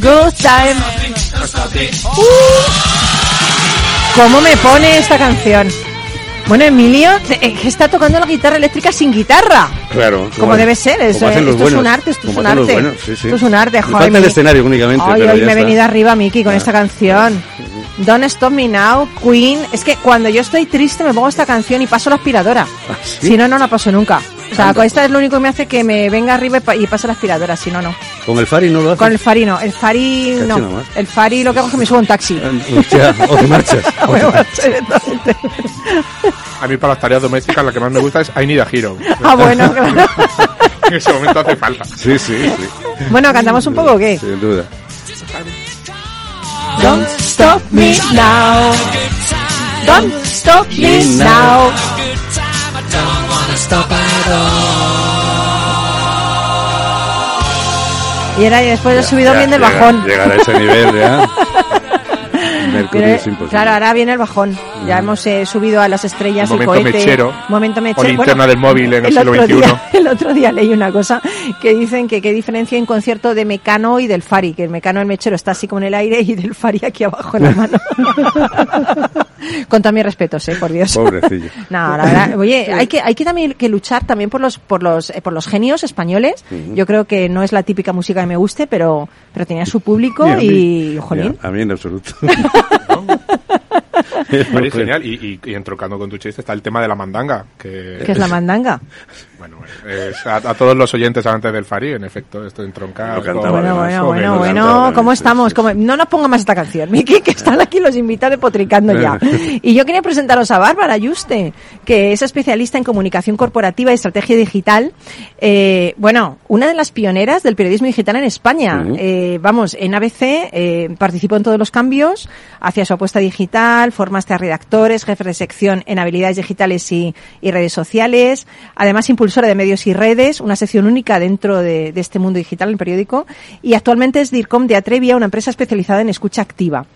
Speaker 1: Good time. Uh. ¿Cómo me pone esta canción? Bueno, Emilio eh, que está tocando la guitarra eléctrica sin guitarra.
Speaker 2: Claro.
Speaker 1: Como debe ser, es-
Speaker 2: los
Speaker 1: esto es un arte, esto es un arte.
Speaker 2: buenos, sí, sí.
Speaker 1: Esto es un arte, joder,
Speaker 2: falta el escenario únicamente.
Speaker 1: Ay,
Speaker 2: pero
Speaker 1: hoy me he
Speaker 2: está.
Speaker 1: venido arriba, Miki, con
Speaker 2: Ah.
Speaker 1: esta canción. Don't Stop Me Now, Queen. Es que cuando yo estoy triste me pongo esta canción y paso la aspiradora.
Speaker 2: ¿Ah, sí?
Speaker 1: Si no, no la paso nunca. O sea, con esta es lo único que me hace que me venga arriba y, pa- y pase la aspiradora, si no, no.
Speaker 2: Con el Fari no lo hace.
Speaker 1: Con el Fari no. El Fari
Speaker 2: Casi
Speaker 1: no.
Speaker 2: nomás.
Speaker 1: El Fari lo que hago es que me subo a un taxi.
Speaker 2: Hostia, o te marchas. o te marchas.
Speaker 3: A mí para las tareas domésticas la que más me gusta es I Need a Hero.
Speaker 1: Ah, bueno, claro.
Speaker 3: en ese momento hace falta.
Speaker 2: Sí, sí, sí.
Speaker 1: Bueno, ¿cantamos un poco o qué?
Speaker 2: Sin duda.
Speaker 1: Don't stop me now. Don't stop me now. Y era y después he subido
Speaker 2: Ya,
Speaker 1: bien del bajón.
Speaker 2: Llegar a ese nivel ya. Mercurio es imposible.
Speaker 1: claro, ahora viene el bajón. Ya hemos eh, subido a las estrellas
Speaker 3: El
Speaker 1: el
Speaker 3: momento
Speaker 1: cohete.
Speaker 3: mechero.
Speaker 1: Momento
Speaker 3: O
Speaker 1: mechero.
Speaker 3: linterna del móvil en el siglo
Speaker 1: otro
Speaker 3: XXI.
Speaker 1: Día, el otro día leí una cosa que dicen que qué diferencia en concierto de Mecano y del Fari. Que el Mecano, el mechero, está así como en el aire y del Fari aquí abajo en la mano. Con todos mis respetos, eh, por Dios.
Speaker 2: Pobrecillo.
Speaker 1: No, la verdad, oye, hay que, hay que también que luchar también por los, por los, eh, por los genios españoles. Yo creo que no es la típica música que me guste, pero, pero tenía su público
Speaker 2: Ni a mí.
Speaker 1: y, jolín.
Speaker 2: A mí en absoluto.
Speaker 3: Vale, genial. Y, y, y entroncando con tu chiste está el tema de la mandanga. Que,
Speaker 1: ¿Qué es la mandanga?
Speaker 3: Bueno, es a, a todos los oyentes antes del Fari, en efecto, esto con-
Speaker 1: Bueno, bueno, bueno, bueno,
Speaker 2: cantaba,
Speaker 1: ¿cómo estamos? ¿Cómo- No nos ponga más esta canción, Miki, que están aquí los invitados potricando ya. Y yo quería presentaros a Bárbara Yuste, que es especialista en comunicación corporativa y estrategia digital. Eh, bueno, una de las pioneras del periodismo digital en España. Eh, vamos, en ABC eh, participó en todos los cambios, hacia su apuesta digital, formaste a redactores, jefes de sección en habilidades digitales y, y redes sociales, además impulsora de medios y redes, una sección única dentro de, de este mundo digital el periódico, y actualmente es DIRCOM de Atrevia, una empresa especializada en escucha activa.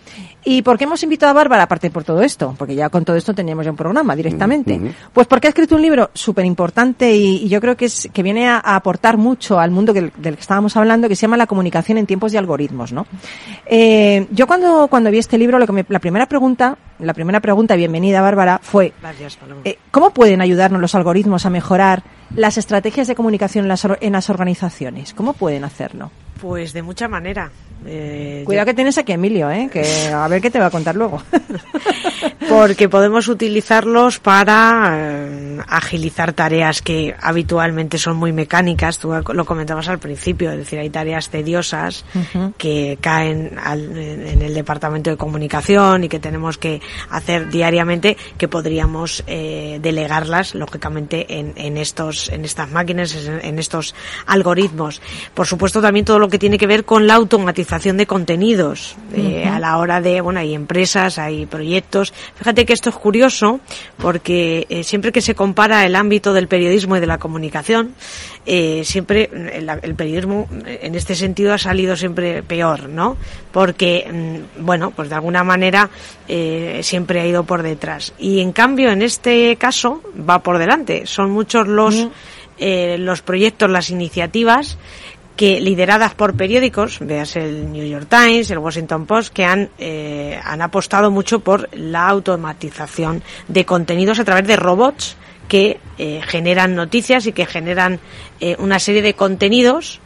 Speaker 1: ¿Y por qué hemos invitado a Bárbara, aparte por todo esto? Porque ya con todo esto teníamos ya un programa directamente. Pues porque ha escrito un libro súper importante y, y, yo creo que, es, que viene a, a aportar mucho al mundo que, del que estábamos hablando, que se llama La comunicación en tiempos de algoritmos, ¿no? Eh, yo cuando, cuando vi este libro, lo que me, la primera pregunta, la primera pregunta, bienvenida Bárbara, fue
Speaker 7: Gracias,
Speaker 1: eh, ¿cómo pueden ayudarnos los algoritmos a mejorar las estrategias de comunicación en las, organizaciones? ¿Cómo pueden hacerlo?
Speaker 7: Pues de mucha manera. Eh,
Speaker 1: Cuidado que tienes aquí a Emilio, ¿eh? que a ver qué te va a contar luego.
Speaker 7: porque podemos utilizarlos para eh, agilizar tareas que habitualmente son muy mecánicas. Tú lo comentabas al principio, es decir, hay tareas tediosas que caen al- en el departamento de comunicación y que tenemos que hacer diariamente, que podríamos eh, delegarlas, lógicamente, en, en estos, en estas máquinas, en, en estos algoritmos. Por supuesto, también todo lo que tiene que ver con la automatización de contenidos eh, a la hora de, bueno, hay empresas, hay proyectos. Fíjate que esto es curioso porque eh, siempre que se compara el ámbito del periodismo y de la comunicación, eh, siempre el, el periodismo en este sentido ha salido siempre peor, ¿no? Porque, mm, bueno, pues de alguna manera siempre ha ido por detrás. Y en cambio, en este caso, va por delante. Son muchos los, eh, los proyectos, las iniciativas que lideradas por periódicos, veas el New York Times, el Washington Post, que han, eh, han apostado mucho por la automatización de contenidos a través de robots que eh, generan noticias y que generan eh, una serie de contenidos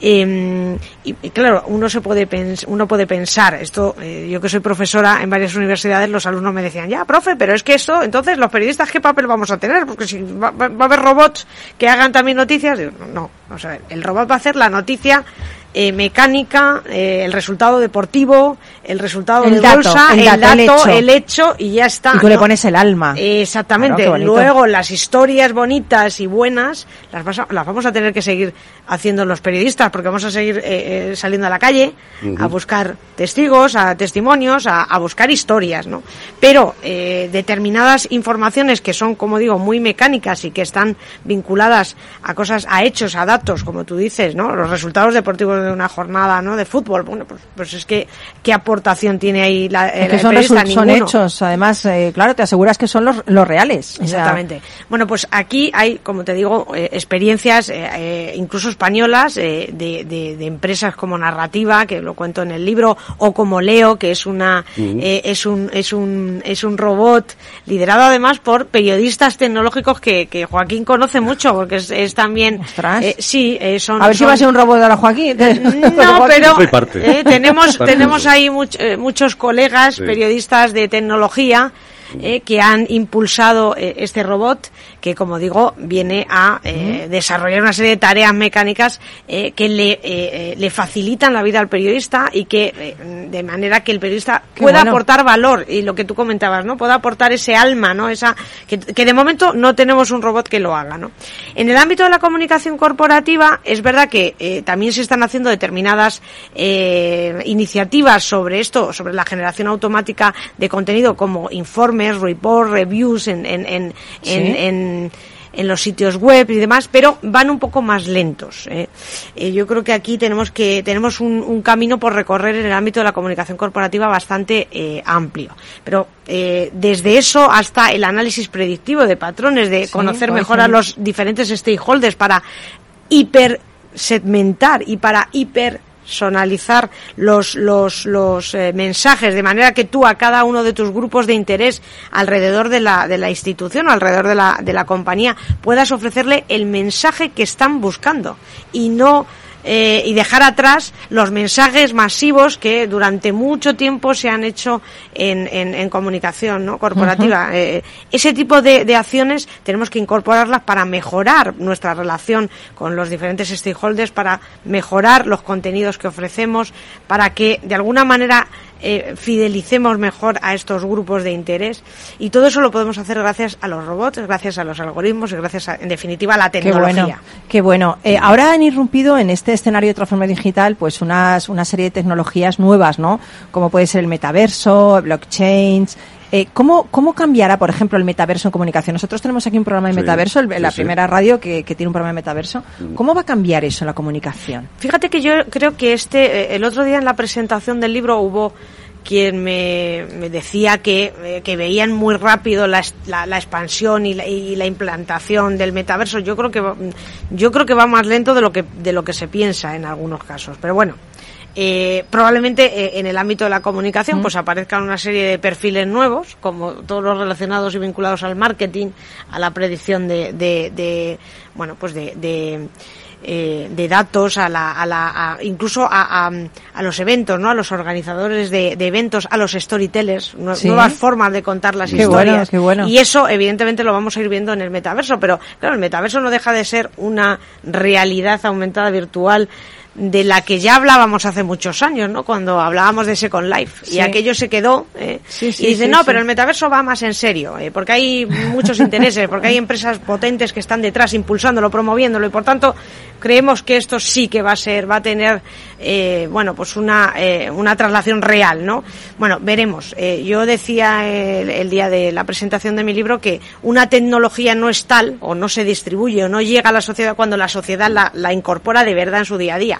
Speaker 7: eh, y, claro, uno se puede pens- uno puede pensar, esto, eh, yo que soy profesora en varias universidades, los alumnos me decían, ya, profe, pero es que eso, entonces los periodistas, ¿qué papel vamos a tener? Porque si va, va- va a haber robots que hagan también noticias, Digo, no, vamos a ver, el robot va a hacer la noticia eh, mecánica, eh, el resultado deportivo, el resultado
Speaker 1: El
Speaker 7: de
Speaker 1: dato,
Speaker 7: bolsa,
Speaker 1: el
Speaker 7: el,
Speaker 1: dato, el hecho.
Speaker 7: el hecho y ya está.
Speaker 1: y tú le pones el alma.
Speaker 7: Exactamente.
Speaker 1: Claro.
Speaker 7: Luego las historias bonitas y buenas las, vas a- las vamos a tener que seguir haciendo los periodistas porque vamos a seguir eh, eh, saliendo a la calle a buscar testigos, a testimonios, a, a buscar historias, ¿no? Pero eh, determinadas informaciones que son, como digo, muy mecánicas y que están vinculadas a cosas, a hechos, a datos, como tú dices, ¿no? Los resultados deportivos de una jornada, ¿no? De fútbol, bueno, pues, pues es que qué aportación tiene ahí la,
Speaker 1: Es que son,
Speaker 7: periodista?
Speaker 1: hechos, además, eh, claro, te aseguras que son los, los reales. O sea,
Speaker 7: Exactamente. Bueno, pues aquí hay, como te digo, eh, experiencias, eh, incluso españolas, eh, de, de- de empresas como Narrativa, que lo cuento en el libro, o como Leo, que es una, eh, es un, es un, es un robot liderado además por periodistas tecnológicos que, que Joaquín conoce mucho, porque es, es también, eh, sí, eh, son.
Speaker 1: a ver si va a ser un robot de la Joaquín.
Speaker 7: no, pero eh, tenemos tenemos ahí much- eh, muchos colegas
Speaker 2: Sí.
Speaker 7: periodistas de tecnología eh, que han impulsado este robot que, como digo, viene a eh, desarrollar una serie de tareas mecánicas eh, que le, eh, eh, le facilitan la vida al periodista y que, de manera que el periodista
Speaker 1: Qué
Speaker 7: pueda
Speaker 1: bueno.
Speaker 7: aportar valor y lo que tú comentabas, ¿no? Pueda aportar ese alma, ¿no? Esa que, que de momento no tenemos un robot que lo haga, ¿no? En el ámbito de la comunicación corporativa es verdad que también se están haciendo determinadas eh, iniciativas sobre esto, sobre la generación automática de contenido como informes, reports, reviews en, en, en,
Speaker 1: Sí.
Speaker 7: en- en- en los sitios web y demás, pero van un poco más lentos. ¿eh? Eh, yo creo que aquí tenemos que tenemos un, un camino por recorrer en el ámbito de la comunicación corporativa bastante eh, amplio. Pero eh, desde eso hasta el análisis predictivo de patrones, de
Speaker 1: Sí,
Speaker 7: conocer mejor a los diferentes stakeholders para hiper segmentar y para hiper personalizar los, los, los eh, mensajes de manera que tú a cada uno de tus grupos de interés alrededor de la, de la institución o alrededor de la, de la compañía puedas ofrecerle el mensaje que están buscando y no eh, y dejar atrás los mensajes masivos que durante mucho tiempo se han hecho en, en, en comunicación ¿no? corporativa. Eh, ese tipo de, de acciones tenemos que incorporarlas para mejorar nuestra relación con los diferentes stakeholders, para mejorar los contenidos que ofrecemos, para que de alguna manera eh, fidelicemos mejor a estos grupos de interés. Y todo eso lo podemos hacer gracias a los robots, gracias a los algoritmos y gracias, a- en definitiva, a la
Speaker 1: Qué
Speaker 7: tecnología.
Speaker 1: bueno, qué bueno. Eh, ahora han irrumpido en este escenario de transformación digital pues unas, una serie de tecnologías nuevas, ¿no? Como puede ser el metaverso, blockchain. Eh, ¿cómo, ¿Cómo cambiará, por ejemplo, el metaverso en comunicación? Nosotros tenemos aquí un programa de
Speaker 7: Sí,
Speaker 1: metaverso, el-
Speaker 7: sí,
Speaker 1: la
Speaker 7: sí.
Speaker 1: primera radio que, que tiene un programa de metaverso. ¿Cómo va a cambiar eso en la comunicación?
Speaker 7: Fíjate que yo creo que este, eh, el otro día en la presentación del libro hubo quien me, me decía que, eh, que veían muy rápido la, la, la expansión y la, y la implantación del metaverso. Yo creo que va- yo creo que va más lento de lo que de lo que se piensa en algunos casos. Pero bueno, eh, probablemente eh, en el ámbito de la comunicación pues aparezcan una serie de perfiles nuevos, como todos los relacionados y vinculados al marketing, a la predicción de, de, de, bueno pues de, de eh, de datos a la, a la a- incluso a, a, a los eventos no a los organizadores de, de eventos a los storytellers
Speaker 1: Sí.
Speaker 7: nuevas formas de contar las
Speaker 1: Qué
Speaker 7: historias
Speaker 1: bueno, qué bueno.
Speaker 7: y eso evidentemente lo vamos a ir viendo en el metaverso pero claro el metaverso no deja de ser una realidad aumentada virtual de la que ya hablábamos hace muchos años, ¿no? Cuando hablábamos de Second Life
Speaker 1: Sí.
Speaker 7: y aquello se quedó eh,
Speaker 1: Sí, sí,
Speaker 7: y dice no, pero el metaverso va más en serio, eh, porque hay muchos intereses, porque hay empresas potentes que están detrás impulsándolo, promoviéndolo y por tanto creemos que esto sí que va a ser, va a tener, eh, bueno, pues una eh, una traslación real, ¿no? Bueno, veremos. Eh, yo decía el, el día de la presentación de mi libro que una tecnología no es tal o no se distribuye o no llega a la sociedad cuando la sociedad la, la incorpora de verdad en su día a día.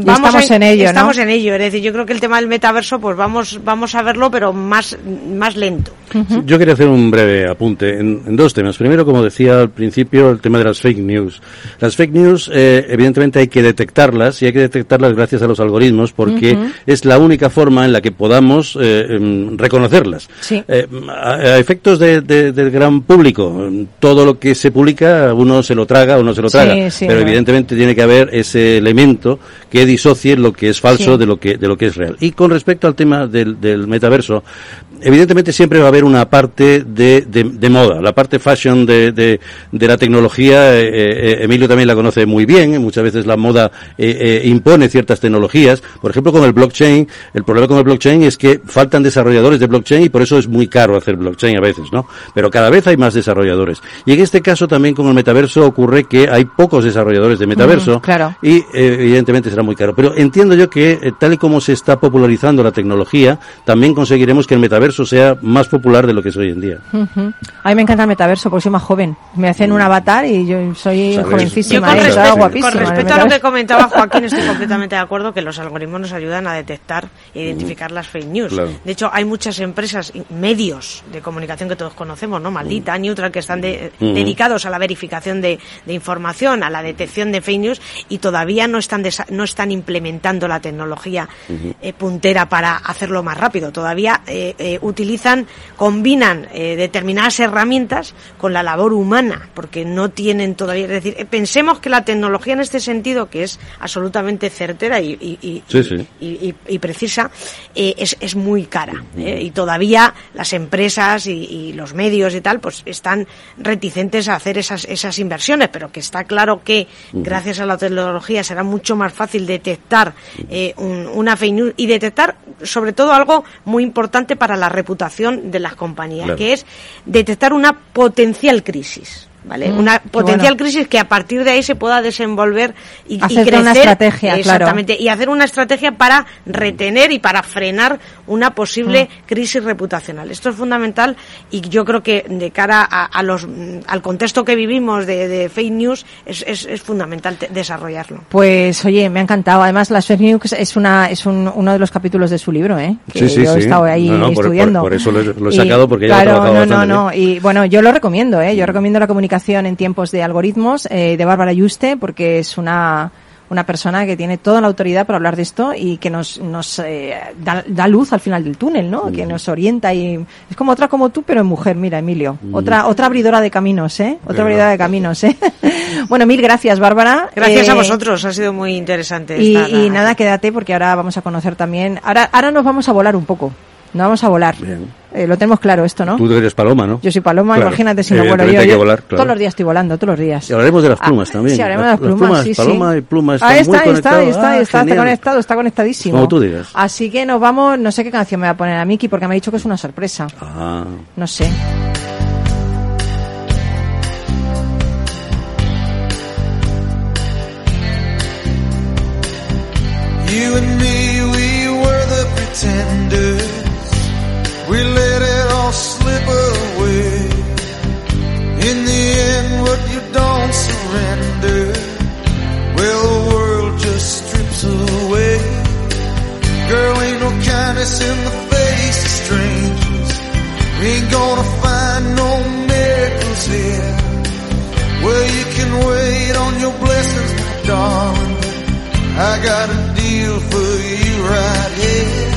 Speaker 1: estamos en ello, ¿no?
Speaker 7: Estamos en ello, es decir, yo creo que el tema del metaverso, pues vamos, vamos a verlo, pero más, más lento.
Speaker 2: Yo quería hacer un breve apunte en, en dos temas. Primero, como decía al principio, el tema de las fake news. Las fake news, eh, evidentemente, hay que detectarlas y hay que detectarlas gracias a los algoritmos porque es la única forma en la que podamos eh, em, reconocerlas.
Speaker 1: Sí.
Speaker 2: Eh, a, a efectos de- de- del gran público, todo lo que se publica, uno se lo traga o no se lo traga.
Speaker 1: sí,
Speaker 2: pero evidentemente tiene que haber ese elemento que disocie lo que es falso
Speaker 1: Sí.
Speaker 2: de lo que de lo que es real. Y con respecto al tema del, del metaverso, evidentemente siempre va a haber una parte de, de, de moda, la parte fashion de, de, de la tecnología. eh, eh, Emilio también la conoce muy bien. eh, Muchas veces la moda eh, eh, impone ciertas tecnologías. Por ejemplo, con el blockchain, el problema con el blockchain es que faltan desarrolladores de blockchain y por eso es muy caro hacer blockchain a veces, ¿no? Pero cada vez hay más desarrolladores. Y en este caso también con el metaverso ocurre que hay pocos desarrolladores de metaverso
Speaker 1: Mm, claro.
Speaker 2: y eh, evidentemente será muy caro. Pero entiendo yo que tal y como se está popularizando la tecnología, también conseguiremos que el metaverso sea más popular de lo que es hoy en día.
Speaker 1: A mí me encanta el metaverso porque soy más joven. Me hacen un avatar y yo soy
Speaker 2: ¿Sabes?
Speaker 1: jovencísima.
Speaker 7: Yo con
Speaker 1: ¿eh?
Speaker 7: respecto,
Speaker 1: guapísima
Speaker 7: con a lo que
Speaker 1: metaverso.
Speaker 7: comentaba Joaquín, estoy completamente de acuerdo que los algoritmos nos ayudan a detectar e identificar las fake news.
Speaker 2: Claro.
Speaker 7: De hecho, hay muchas empresas, y medios de comunicación que todos conocemos, ¿no? Maldita, Neutral, que están de-
Speaker 2: Ujú.
Speaker 7: dedicados a la verificación de, de información, a la detección de fake news y todavía no están desa- no están implementando la tecnología eh, puntera para hacerlo más rápido. Todavía eh, eh, utilizan, combinan eh, determinadas herramientas con la labor humana, porque no tienen todavía. Es decir, eh, pensemos que la tecnología en este sentido, que es absolutamente certera y, y- y-
Speaker 2: Sí, sí.
Speaker 7: y, precisa, eh, es, es muy cara. y todavía las empresas y, los medios y tal, pues están reticentes a hacer esas, esas inversiones, pero que está claro que gracias a la tecnología será mucho más fácil detectar un- una fake news y detectar sobre todo algo muy importante para la reputación de las compañías,
Speaker 2: Claro.
Speaker 7: que es detectar una potencial crisis. ¿Vale?
Speaker 1: Mm,
Speaker 7: una potencial
Speaker 1: bueno.
Speaker 7: crisis que a partir de ahí se pueda desenvolver y, y
Speaker 1: Hacerte
Speaker 7: crecer
Speaker 1: una estrategia, claro.
Speaker 7: exactamente y hacer una estrategia para retener y para frenar una posible
Speaker 1: Mm.
Speaker 7: crisis reputacional. Esto es fundamental y yo creo que de cara a, a los mm, al contexto que vivimos de, de fake news es, es, es fundamental te- desarrollarlo.
Speaker 1: Pues oye, me ha encantado. Además, las fake news es una es un- uno de los capítulos de su libro, ¿eh? Que
Speaker 2: Sí, sí,
Speaker 1: yo he
Speaker 2: sí.
Speaker 1: estado ahí
Speaker 2: No, no, por-
Speaker 1: estudiando.
Speaker 2: por- por eso lo he- lo he
Speaker 1: Y,
Speaker 2: sacado, porque ya lo he
Speaker 1: claro,
Speaker 2: trabajado
Speaker 1: no, no, no. Y bueno, yo lo recomiendo, ¿eh? Yo recomiendo la comunicación en tiempos de algoritmos eh, de Bárbara Yuste porque es una una persona que tiene toda la autoridad para hablar de esto y que nos, nos eh, da, da luz al final del túnel, ¿no? Que nos orienta y es como otra como tú, pero en mujer, mira, Emilio. Otra, otra abridora de caminos, ¿eh? Otra
Speaker 2: Verdad.
Speaker 1: abridora de caminos, ¿eh? bueno, mil gracias, Bárbara.
Speaker 7: Gracias
Speaker 1: Eh,
Speaker 7: a vosotros, ha sido muy interesante.
Speaker 1: y,
Speaker 7: estar
Speaker 1: y
Speaker 7: aquí.
Speaker 1: nada, quédate porque ahora vamos a conocer también. Ahora, ahora nos vamos a volar un poco. Nos vamos a volar.
Speaker 2: Bien.
Speaker 1: Eh, lo tenemos claro esto, ¿no?
Speaker 2: Tú eres paloma, ¿no?
Speaker 1: Yo soy paloma,
Speaker 2: Claro.
Speaker 1: imagínate si no vuelo yo.
Speaker 2: hay que
Speaker 1: Yo
Speaker 2: volar, claro.
Speaker 1: Todos los días estoy volando, todos los días.
Speaker 2: Y hablaremos de las
Speaker 1: Ah,
Speaker 2: plumas también.
Speaker 1: Sí, hablaremos de
Speaker 2: Las-
Speaker 1: plumas,
Speaker 2: plumas,
Speaker 1: sí.
Speaker 2: paloma y pluma están
Speaker 1: Ahí
Speaker 2: muy
Speaker 1: está, ahí está, ahí
Speaker 2: conectados.
Speaker 1: está,
Speaker 2: Ah,
Speaker 1: está, está conectado, está conectadísimo.
Speaker 2: Como tú digas.
Speaker 1: Así que nos vamos, no sé qué canción me va a poner a Miki porque me ha dicho que es una sorpresa.
Speaker 2: Ah,
Speaker 1: No sé.
Speaker 5: Surrender, well, the world just strips away. Girl, ain't no kindness in the face of strangers. We ain't gonna find no miracles here. Well, you can wait on your blessings, my darling. I got a deal for you right here.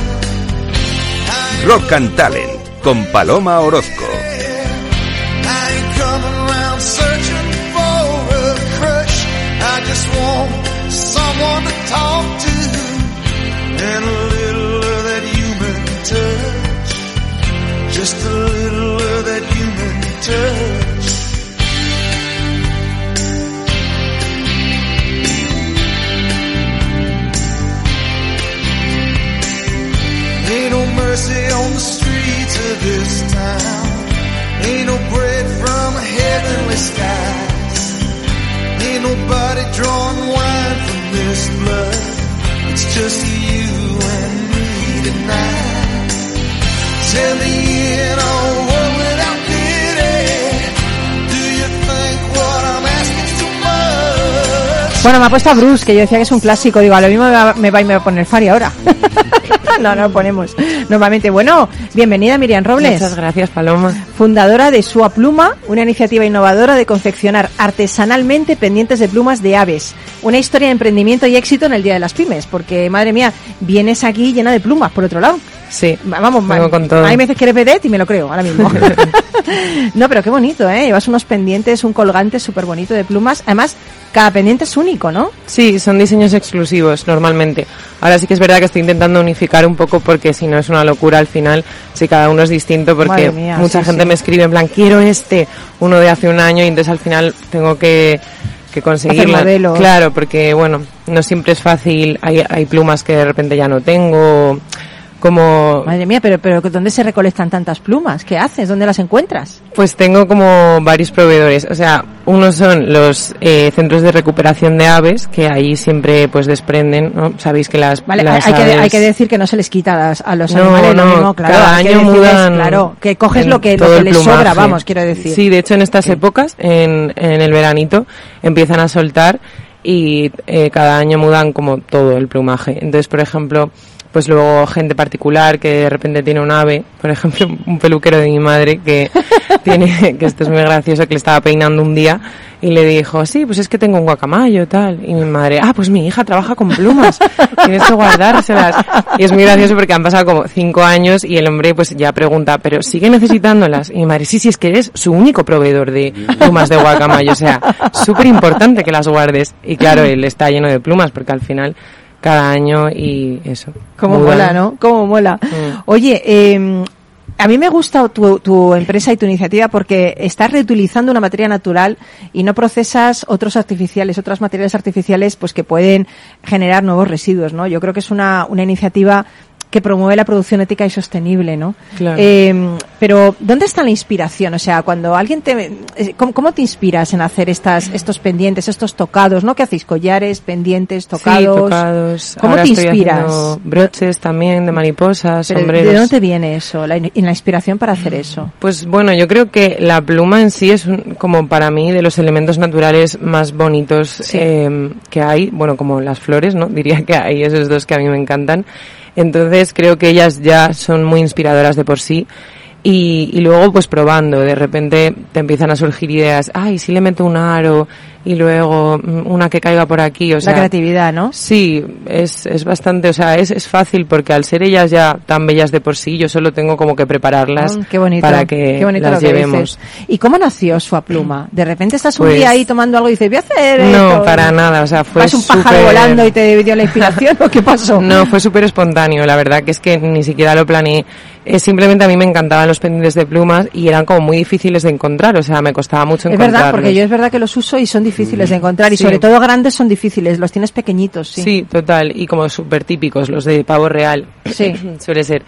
Speaker 6: Rock and Talent con Paloma Orozco.
Speaker 5: Ain't nobody drawing wine from this blood. It's just you and me tonight. Tell me in a world without pity. Do you think what I'm asking too much?
Speaker 1: Bueno, me ha puesto a Bruce, que yo decía que es un clásico. Digo, a lo mismo me va, me va y me va a poner Fari ahora. no, no lo ponemos. Normalmente. Bueno, bienvenida Miriam Robles.
Speaker 4: Muchas gracias, Paloma.
Speaker 1: Fundadora de Sua Pluma, una iniciativa innovadora de confeccionar artesanalmente pendientes de plumas de aves. Una historia de emprendimiento y éxito en el Día de las Pymes, porque madre mía, vienes aquí llena de plumas, por otro lado.
Speaker 4: Sí,
Speaker 1: Vamos,
Speaker 4: vengo
Speaker 1: ma-
Speaker 4: con todo.
Speaker 1: hay veces que eres vedette y me lo creo ahora mismo. no, pero qué bonito, ¿eh? Llevas unos pendientes, un colgante súper bonito de plumas. Además, cada pendiente es único, ¿no?
Speaker 4: Sí, son diseños exclusivos normalmente. Ahora sí que es verdad que estoy intentando unificar un poco porque si no es una locura al final, si cada uno es distinto porque
Speaker 1: mía,
Speaker 4: mucha
Speaker 1: sí,
Speaker 4: gente
Speaker 1: sí.
Speaker 4: me escribe en plan, quiero este, uno de hace un año y entonces al final tengo que, que conseguirlo.
Speaker 1: modelos.
Speaker 4: Claro, porque bueno, no siempre es fácil, hay, hay plumas que de repente ya no tengo, como
Speaker 1: Madre mía, pero, pero ¿dónde se recolectan tantas plumas? ¿Qué haces? ¿Dónde las encuentras?
Speaker 4: Pues tengo como varios proveedores, o sea, unos son los eh, centros de recuperación de aves, que ahí siempre pues desprenden, ¿no? Sabéis que las,
Speaker 1: Vale,
Speaker 4: las
Speaker 1: hay, que,
Speaker 4: aves-
Speaker 1: hay que decir que no se les quita a, las- a los
Speaker 4: No,
Speaker 1: animales lo
Speaker 4: no,
Speaker 1: mismo, claro.
Speaker 4: cada
Speaker 1: que
Speaker 4: año mudan
Speaker 1: Claro, que coges lo que, lo que les sobra, vamos, quiero decir.
Speaker 4: Sí, de hecho en estas épocas, en, en el veranito, empiezan a soltar y eh, cada año mudan como todo el plumaje. Entonces, por ejemplo, pues luego gente particular que de repente tiene un ave, por ejemplo, un peluquero de mi madre que tiene, que esto es muy gracioso, que le estaba peinando un día y le dijo, sí, pues es que tengo un guacamayo, tal. Y mi madre, ah, pues mi hija trabaja con plumas, tienes que guardárselas. Y es muy gracioso porque han pasado como cinco años y el hombre pues ya pregunta, pero sigue necesitándolas. Y mi madre, sí, sí, es que eres su único proveedor de plumas de guacamayo, o sea, súper importante que las guardes. Y claro, él está lleno de plumas porque al final cada año y eso. Mudan.
Speaker 1: mola, ¿no? Cómo mola.
Speaker 4: Mm.
Speaker 1: Oye, eh, a mí me gusta tu, tu empresa y tu iniciativa porque estás reutilizando una materia natural y no procesas otros artificiales, otras materiales artificiales, pues que pueden generar nuevos residuos, ¿no? Yo creo que es una, una iniciativa que promueve la producción ética y sostenible, ¿no?
Speaker 4: Claro.
Speaker 1: Eh, pero, ¿dónde está la inspiración? O sea, cuando alguien te... eh, ¿Cómo, cómo te inspiras en hacer estas, estos pendientes, estos tocados, ¿no? ¿Qué hacéis? ¿Collares, pendientes, tocados?
Speaker 4: Sí, tocados.
Speaker 1: ¿Cómo
Speaker 4: Ahora
Speaker 1: te
Speaker 4: estoy
Speaker 1: inspiras?
Speaker 4: broches también de mariposas,
Speaker 1: Pero,
Speaker 4: sombreros.
Speaker 1: ¿De dónde te viene eso, la, in- la inspiración para hacer eso?
Speaker 4: Pues bueno, yo creo que la pluma en sí es un- como para mí de los elementos naturales más bonitos
Speaker 1: Sí.
Speaker 4: eh, que hay, bueno, como las flores, ¿no? Diría que hay esos dos que a mí me encantan. Entonces creo que ellas ya son muy inspiradoras de por sí. Y, y luego pues probando, de repente te empiezan a surgir ideas, ay, si le meto un aro y luego mm, una que caiga por aquí, o sea,
Speaker 1: la creatividad, ¿no?
Speaker 4: Sí, es, es bastante, o sea, es, es fácil porque al ser ellas ya tan bellas de por sí, yo solo tengo como que prepararlas
Speaker 1: Ah, qué bonito,
Speaker 4: para que
Speaker 1: qué bonito
Speaker 4: las
Speaker 1: lo que
Speaker 4: llevemos.
Speaker 1: dices. ¿Y cómo nació su pluma? De repente estás un
Speaker 4: Pues-
Speaker 1: día ahí tomando algo y dices, voy a hacer
Speaker 4: No,
Speaker 1: esto.
Speaker 4: para nada, o sea, fue
Speaker 1: ¿Vas un pájaro
Speaker 4: súper-
Speaker 1: volando y te dio la inspiración o qué pasó?
Speaker 4: No, fue súper espontáneo, la verdad que es que ni siquiera lo planeé. Eh, simplemente a mí me encantaban los pendientes de plumas y eran como muy difíciles de encontrar, o sea, me costaba mucho
Speaker 1: Es
Speaker 4: encontrarlos.
Speaker 1: verdad, porque yo es verdad que los uso y son difíciles de encontrar y
Speaker 4: Sí.
Speaker 1: sobre todo grandes son difíciles, los tienes pequeñitos, sí.
Speaker 4: Sí, total, y como súper típicos, los de pavo real.
Speaker 1: Sí.
Speaker 4: Suele ser.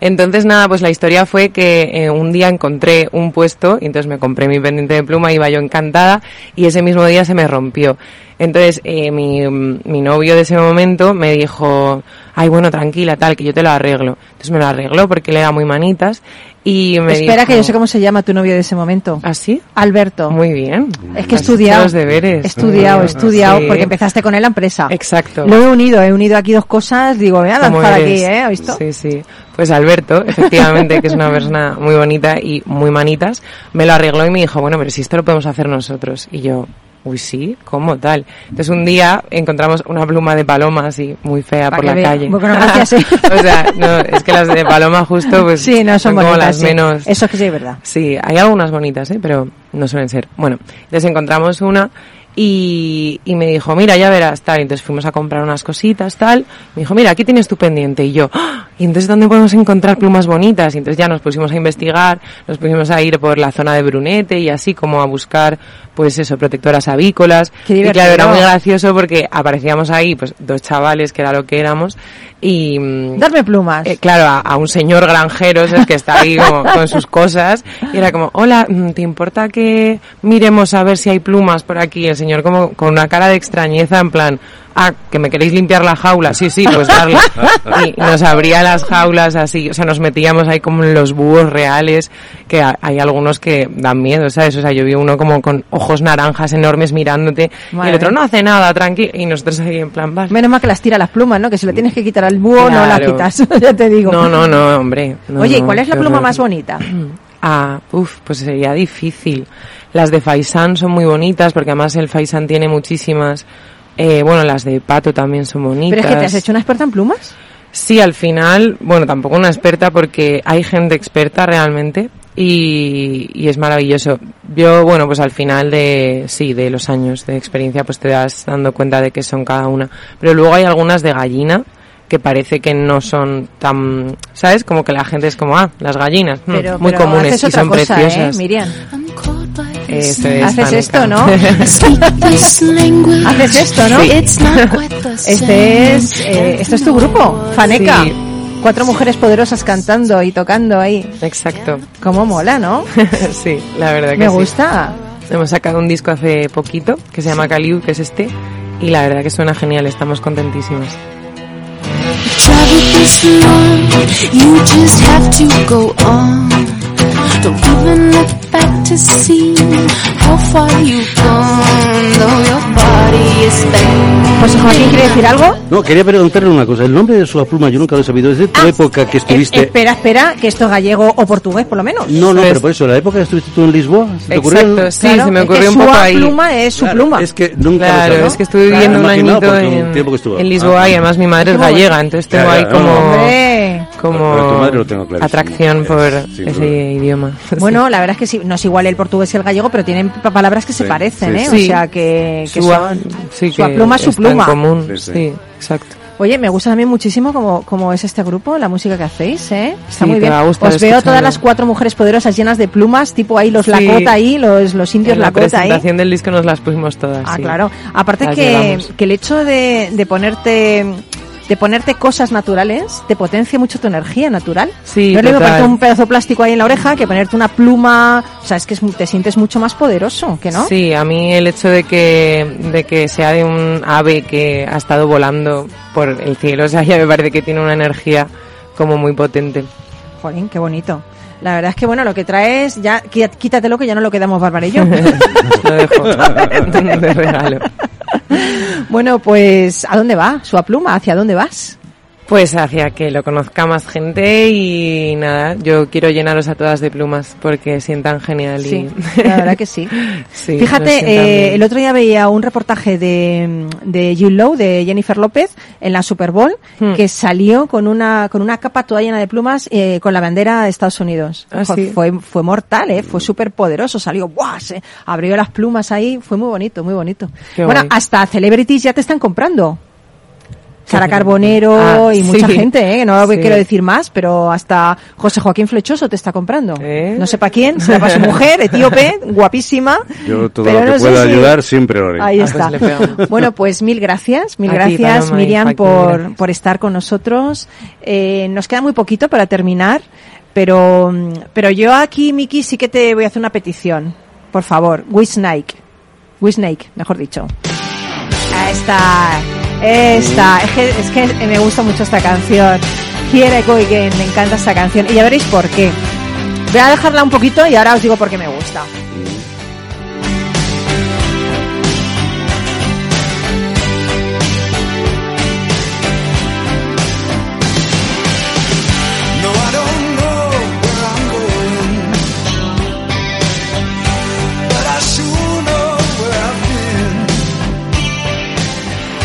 Speaker 4: Entonces, nada, pues la historia fue que eh, un día encontré un puesto, y entonces me compré mi pendiente de pluma, iba yo encantada, y ese mismo día se me rompió. Entonces, eh, mi, mi novio de ese momento me dijo, ay, bueno, tranquila, tal, que yo te lo arreglo. Entonces me lo arregló porque él era muy manitas y me
Speaker 1: Espera
Speaker 4: dijo,
Speaker 1: que yo sé cómo se llama tu novio de ese momento.
Speaker 4: ¿Ah, sí?
Speaker 1: Alberto.
Speaker 4: Muy bien.
Speaker 1: Es que he estudiado.
Speaker 4: los deberes.
Speaker 1: Estudiado, estudiado,
Speaker 4: Sí.
Speaker 1: porque empezaste con él la empresa.
Speaker 4: Exacto.
Speaker 1: Lo he unido, he unido aquí dos cosas, digo, voy a
Speaker 4: ¿Cómo
Speaker 1: lanzar aquí, ¿eh? ¿Has visto?
Speaker 4: Sí, sí. Pues Alberto, efectivamente, que es una persona muy bonita y muy manitas, me lo arregló y me dijo, bueno, pero si esto lo podemos hacer nosotros. Y yo, uy, sí, ¿cómo tal? Entonces un día encontramos una pluma de paloma así, muy fea
Speaker 1: Pa'
Speaker 4: por la
Speaker 1: vea.
Speaker 4: calle.
Speaker 1: Bueno, gracias,
Speaker 4: o sea, no, es que las de paloma justo, pues,
Speaker 1: Sí, no son,
Speaker 4: como
Speaker 1: bonitas.
Speaker 4: las
Speaker 1: sí.
Speaker 4: menos...
Speaker 1: Eso que sí verdad.
Speaker 4: Sí, hay algunas bonitas, ¿eh? pero no suelen ser. Bueno, entonces encontramos una y, y me dijo, mira, ya verás, tal. Y entonces fuimos a comprar unas cositas, tal. Me dijo, mira, aquí tienes tu pendiente. Y yo, "Ah, ¿y entonces dónde podemos encontrar plumas bonitas? Y entonces ya nos pusimos a investigar, nos pusimos a ir por la zona de Brunete y así como a buscar, pues eso, protectoras avícolas.
Speaker 1: Qué
Speaker 4: y claro, era muy gracioso porque aparecíamos ahí, pues dos chavales, que era lo que éramos, y...
Speaker 1: Darme plumas.
Speaker 4: eh, claro, a, a un señor granjero, ¿sabes? que está ahí como con sus cosas, y era como, hola, mm, ¿te importa que miremos a ver si hay plumas por aquí? El señor como con una cara de extrañeza, en plan, ah, que me queréis limpiar la jaula, sí, sí, pues darle. Y nos abría las jaulas así, o sea, nos metíamos ahí como en los búhos reales, que ha- hay algunos que dan miedo, ¿sabes? O sea, yo vi uno como con ojos naranjas enormes mirándote, y el otro no hace nada, tranqui, y nosotros ahí en plan, vas.
Speaker 1: Menos mal que las tira las plumas, ¿no? Que si le tienes que quitar al búho, no las
Speaker 4: Claro.
Speaker 1: quitas, ya te digo.
Speaker 4: No, no, no, hombre. no,
Speaker 1: Oye, ¿y
Speaker 4: no,
Speaker 1: cuál es la pluma
Speaker 4: horror.
Speaker 1: más bonita?
Speaker 4: Ah, uff, pues sería difícil. Las de Faisan son muy bonitas porque además el Faisan tiene muchísimas. Eh, bueno, las de Pato también son bonitas.
Speaker 1: ¿Pero es que te has hecho una experta en plumas?
Speaker 4: Sí, al final, bueno, tampoco una experta porque hay gente experta realmente y, y es maravilloso. Yo, bueno, pues al final de, sí, de los años de experiencia, pues te das dando cuenta de que son cada una. Pero luego hay algunas de gallina que parece que no son tan, ¿sabes? Como que la gente es como, ah, las gallinas, mm,
Speaker 1: Pero,
Speaker 4: muy
Speaker 1: pero
Speaker 4: comunes y son
Speaker 1: cosa,
Speaker 4: preciosas.
Speaker 1: ¿eh, Miriam?
Speaker 4: Es,
Speaker 1: Haces esto, ¿no? Haces esto, ¿no?
Speaker 4: Sí.
Speaker 1: Este es, eh, esto es tu grupo, Faneca.
Speaker 4: Sí.
Speaker 1: Cuatro mujeres poderosas cantando y tocando ahí.
Speaker 4: Exacto.
Speaker 1: Cómo mola, ¿no?
Speaker 4: sí, la verdad que
Speaker 1: Me
Speaker 4: sí.
Speaker 1: gusta.
Speaker 4: Hemos sacado un disco hace poquito que se llama Caliu, que es este, y la verdad que suena genial, estamos contentísimos.
Speaker 5: To see how far you've gone, though your body is bent.
Speaker 1: Pues Joaquín quiere decir algo.
Speaker 2: No, quería preguntarle una cosa. El nombre de su pluma yo nunca lo he sabido. ¿Es de tu
Speaker 1: Ah,
Speaker 2: época que
Speaker 1: Es-
Speaker 2: estuviste...?
Speaker 1: espera, espera, que esto es gallego o portugués, por lo menos.
Speaker 2: No, no,
Speaker 4: Pues-
Speaker 2: pero por eso, la época que estuviste tú en Lisboa, ¿se te ocurrió?
Speaker 4: Exacto, sí,
Speaker 1: Claro,
Speaker 4: se me
Speaker 1: es que
Speaker 4: ocurrió un
Speaker 1: su
Speaker 4: poco ahí.
Speaker 1: pluma es su
Speaker 2: Claro,
Speaker 1: pluma.
Speaker 2: Es que nunca
Speaker 4: Claro,
Speaker 2: lo sabía.
Speaker 4: es que estuve viviendo un
Speaker 2: Imaginado
Speaker 4: añito
Speaker 2: un
Speaker 4: en, en Lisboa
Speaker 2: Ah.
Speaker 4: y además mi madre es gallega, entonces tengo
Speaker 2: Ya,
Speaker 4: ahí como,
Speaker 1: Hombre.
Speaker 4: Como
Speaker 2: Pero tu madre lo tengo clarísimo.
Speaker 4: atracción por ese
Speaker 2: duda.
Speaker 4: idioma.
Speaker 1: Bueno, la verdad es que sí, no es igual el portugués y el gallego, pero tienen pa- palabras que se parecen,
Speaker 2: sí,
Speaker 1: ¿eh?
Speaker 4: sí.
Speaker 1: O sea, que, que
Speaker 4: Su-
Speaker 1: son...
Speaker 4: sí,
Speaker 1: su
Speaker 4: que
Speaker 1: pluma es su pluma.
Speaker 4: común.
Speaker 2: Sí,
Speaker 4: Sí,
Speaker 2: sí.
Speaker 4: exacto.
Speaker 1: Oye, me gusta también muchísimo cómo, cómo es este grupo, la música que hacéis, ¿eh? Está
Speaker 4: Sí,
Speaker 1: muy bien. Os veo
Speaker 4: escucharlo.
Speaker 1: todas las cuatro mujeres poderosas llenas de plumas, tipo ahí los
Speaker 4: Sí.
Speaker 1: Lakota ahí, los, los indios
Speaker 4: en la
Speaker 1: Lakota ahí.
Speaker 4: presentación del disco nos las pusimos todas.
Speaker 1: Ah,
Speaker 4: sí.
Speaker 1: claro. Aparte que, que el hecho de, de ponerte de ponerte cosas naturales te potencia mucho tu energía natural.
Speaker 4: Sí,
Speaker 1: no es lo ponerte un pedazo de plástico ahí en la oreja que ponerte una pluma, o sea, es que te sientes mucho más poderoso, ¿que no?
Speaker 4: Sí, a mí el hecho de que, de que sea de un ave que ha estado volando por el cielo, o sea, ya me parece que tiene una energía como muy potente.
Speaker 1: Jolín, qué bonito. La verdad es que bueno, lo que traes, ya quí- quítatelo que ya no lo quedamos Bárbara y yo.
Speaker 4: Lo dejo de regalo.
Speaker 1: Bueno, pues ¿a dónde va? Su pluma, ¿hacia dónde vas?
Speaker 4: Pues hacia que lo conozca más gente y nada, yo quiero llenaros a todas de plumas porque sientan genial
Speaker 1: Sí,
Speaker 4: y...
Speaker 1: la verdad que sí.
Speaker 4: Sí,
Speaker 1: Fíjate, eh, el otro día veía un reportaje de, de You Low, de Jennifer López, en la Super Bowl,
Speaker 4: Hmm.
Speaker 1: que salió con una, con una capa toda llena de plumas, eh, con la bandera de Estados Unidos.
Speaker 4: Ah,
Speaker 1: Fue-
Speaker 4: sí.
Speaker 1: fue, fue mortal, eh, fue súper poderoso, salió, ¡buah! Se abrió las plumas ahí, fue muy bonito, muy bonito.
Speaker 4: Qué
Speaker 1: bueno,
Speaker 4: guay.
Speaker 1: hasta celebrities ya te están comprando. Sara Carbonero
Speaker 4: Ah,
Speaker 1: y mucha
Speaker 4: sí.
Speaker 1: gente, ¿eh? No
Speaker 4: Sí.
Speaker 1: quiero decir más, pero hasta José Joaquín Flechoso te está comprando.
Speaker 4: ¿Eh?
Speaker 1: No sé para quién, será para su mujer, etíope, guapísima.
Speaker 2: Yo todo
Speaker 1: pero
Speaker 2: lo que
Speaker 1: no
Speaker 2: pueda
Speaker 1: si-
Speaker 2: ayudar siempre lo haré.
Speaker 1: Ahí
Speaker 4: Ah,
Speaker 1: está.
Speaker 4: pues.
Speaker 1: Bueno, pues mil gracias, mil
Speaker 4: A ti,
Speaker 1: gracias
Speaker 4: y
Speaker 1: Miriam por,
Speaker 4: gracias.
Speaker 1: por estar con nosotros. Eh, nos queda muy poquito para terminar, pero, pero yo aquí, Miki, sí que te voy a hacer una petición. Por favor, We Snake. We Snake, mejor dicho. Ahí está. Esta. Es que, es que me gusta mucho esta canción. Here I Go. Me encanta esta canción. Y ya veréis por qué. Voy a dejarla un poquito y ahora os digo por qué me gusta.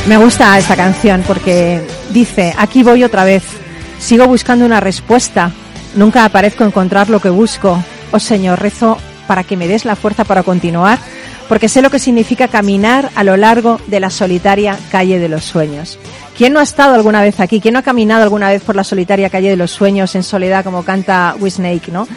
Speaker 1: Me gusta esta canción porque dice, aquí voy otra vez, sigo buscando una respuesta, nunca aparezco a encontrar lo que busco. Oh Señor, rezo para que me des la fuerza para continuar, porque sé lo que significa caminar a lo largo de la solitaria calle de los sueños. ¿Quién no ha estado alguna vez aquí? ¿Quién no ha caminado alguna vez por la solitaria calle de los sueños en soledad como canta Snake, no?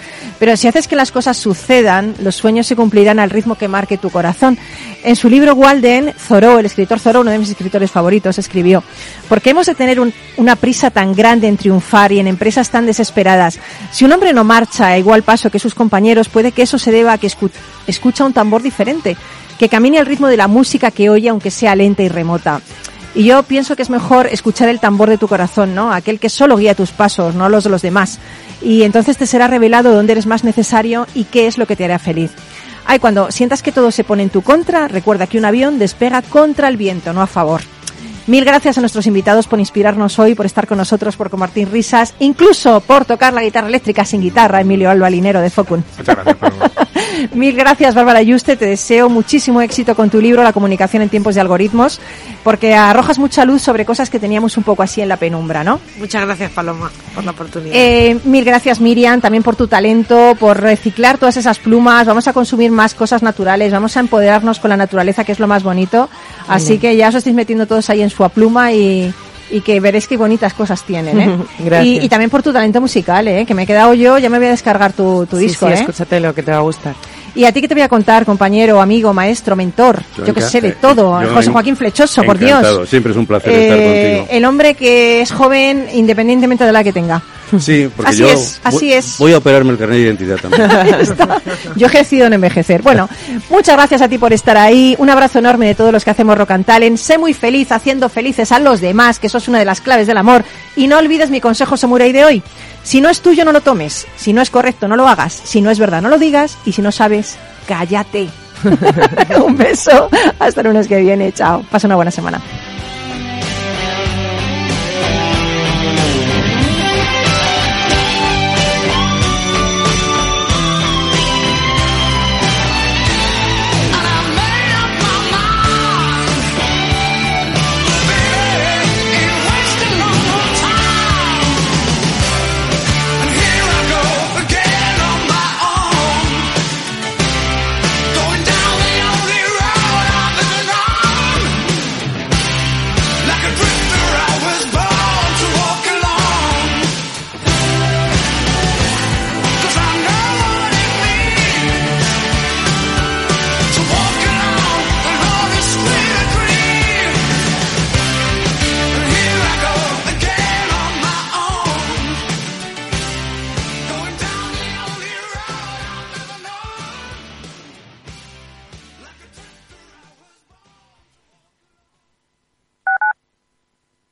Speaker 1: Pero si haces que las cosas sucedan, los sueños se cumplirán al ritmo que marque tu corazón. En su libro Walden, Thoreau, el escritor Thoreau, uno de mis escritores favoritos, escribió, ¿por qué hemos de tener un- una prisa tan grande en triunfar y en empresas tan desesperadas? Si un hombre no marcha a igual paso que sus compañeros, puede que eso se deba a que escu- escucha un tambor diferente, que camine al ritmo de la música que oye aunque sea lenta y remota. Y yo pienso que es mejor escuchar el tambor de tu corazón, ¿no? Aquel que solo guía tus pasos, no los de los demás. Y entonces te será revelado dónde eres más necesario y qué es lo que te hará feliz. Ay, cuando sientas que todo se pone en tu contra, recuerda que un avión despega contra el viento, no a favor. Mil gracias a nuestros invitados por inspirarnos hoy, por estar con nosotros, por compartir risas, incluso por tocar la guitarra eléctrica sin guitarra, Emilio Alba Linero de Focun.
Speaker 3: Muchas gracias, Paloma.
Speaker 1: Mil gracias, Bárbara Yuste. Te deseo muchísimo éxito con tu libro, La comunicación en tiempos de algoritmos, porque arrojas mucha luz sobre cosas que teníamos un poco así en la penumbra, ¿no?
Speaker 7: Muchas gracias, Paloma, por la oportunidad.
Speaker 1: Eh, mil gracias, Miriam, también por tu talento, por reciclar todas esas plumas. Vamos a consumir más cosas naturales, vamos a empoderarnos con la naturaleza, que es lo más bonito. Así que ya os estáis metiendo todos ahí en su pluma y, y que veréis qué bonitas cosas tienen, ¿eh?
Speaker 4: Gracias.
Speaker 1: Y, y también por tu talento musical, ¿eh? Que me he quedado yo, ya me voy a descargar tu, tu
Speaker 4: Sí,
Speaker 1: disco,
Speaker 4: sí,
Speaker 1: ¿eh?
Speaker 4: escúchate lo que te va a gustar.
Speaker 1: Y a ti que te voy a contar, compañero, amigo, maestro, mentor, yo, que
Speaker 2: enca-
Speaker 1: sé de
Speaker 2: eh,
Speaker 1: todo,
Speaker 2: yo
Speaker 1: José Joaquín Flechoso, por Dios.
Speaker 2: Siempre es un placer estar
Speaker 1: Eh,
Speaker 2: contigo.
Speaker 1: el hombre que es joven independientemente de la que tenga.
Speaker 2: Sí, porque
Speaker 1: así
Speaker 2: yo
Speaker 1: es, así
Speaker 2: voy,
Speaker 1: es.
Speaker 2: voy a operarme el carnet de identidad también.
Speaker 1: Está. Yo he decidido en envejecer. Bueno, muchas gracias a ti por estar ahí. Un abrazo enorme de todos los que hacemos Rock and Talent. Sé muy feliz haciendo felices a los demás, que eso es una de las claves del amor. Y no olvides mi consejo samurai de hoy. Si no es tuyo, no lo tomes. Si no es correcto, no lo hagas. Si no es verdad, no lo digas. Y si no sabes, cállate. Un beso. Hasta el lunes que viene. Chao. Pasa una buena semana.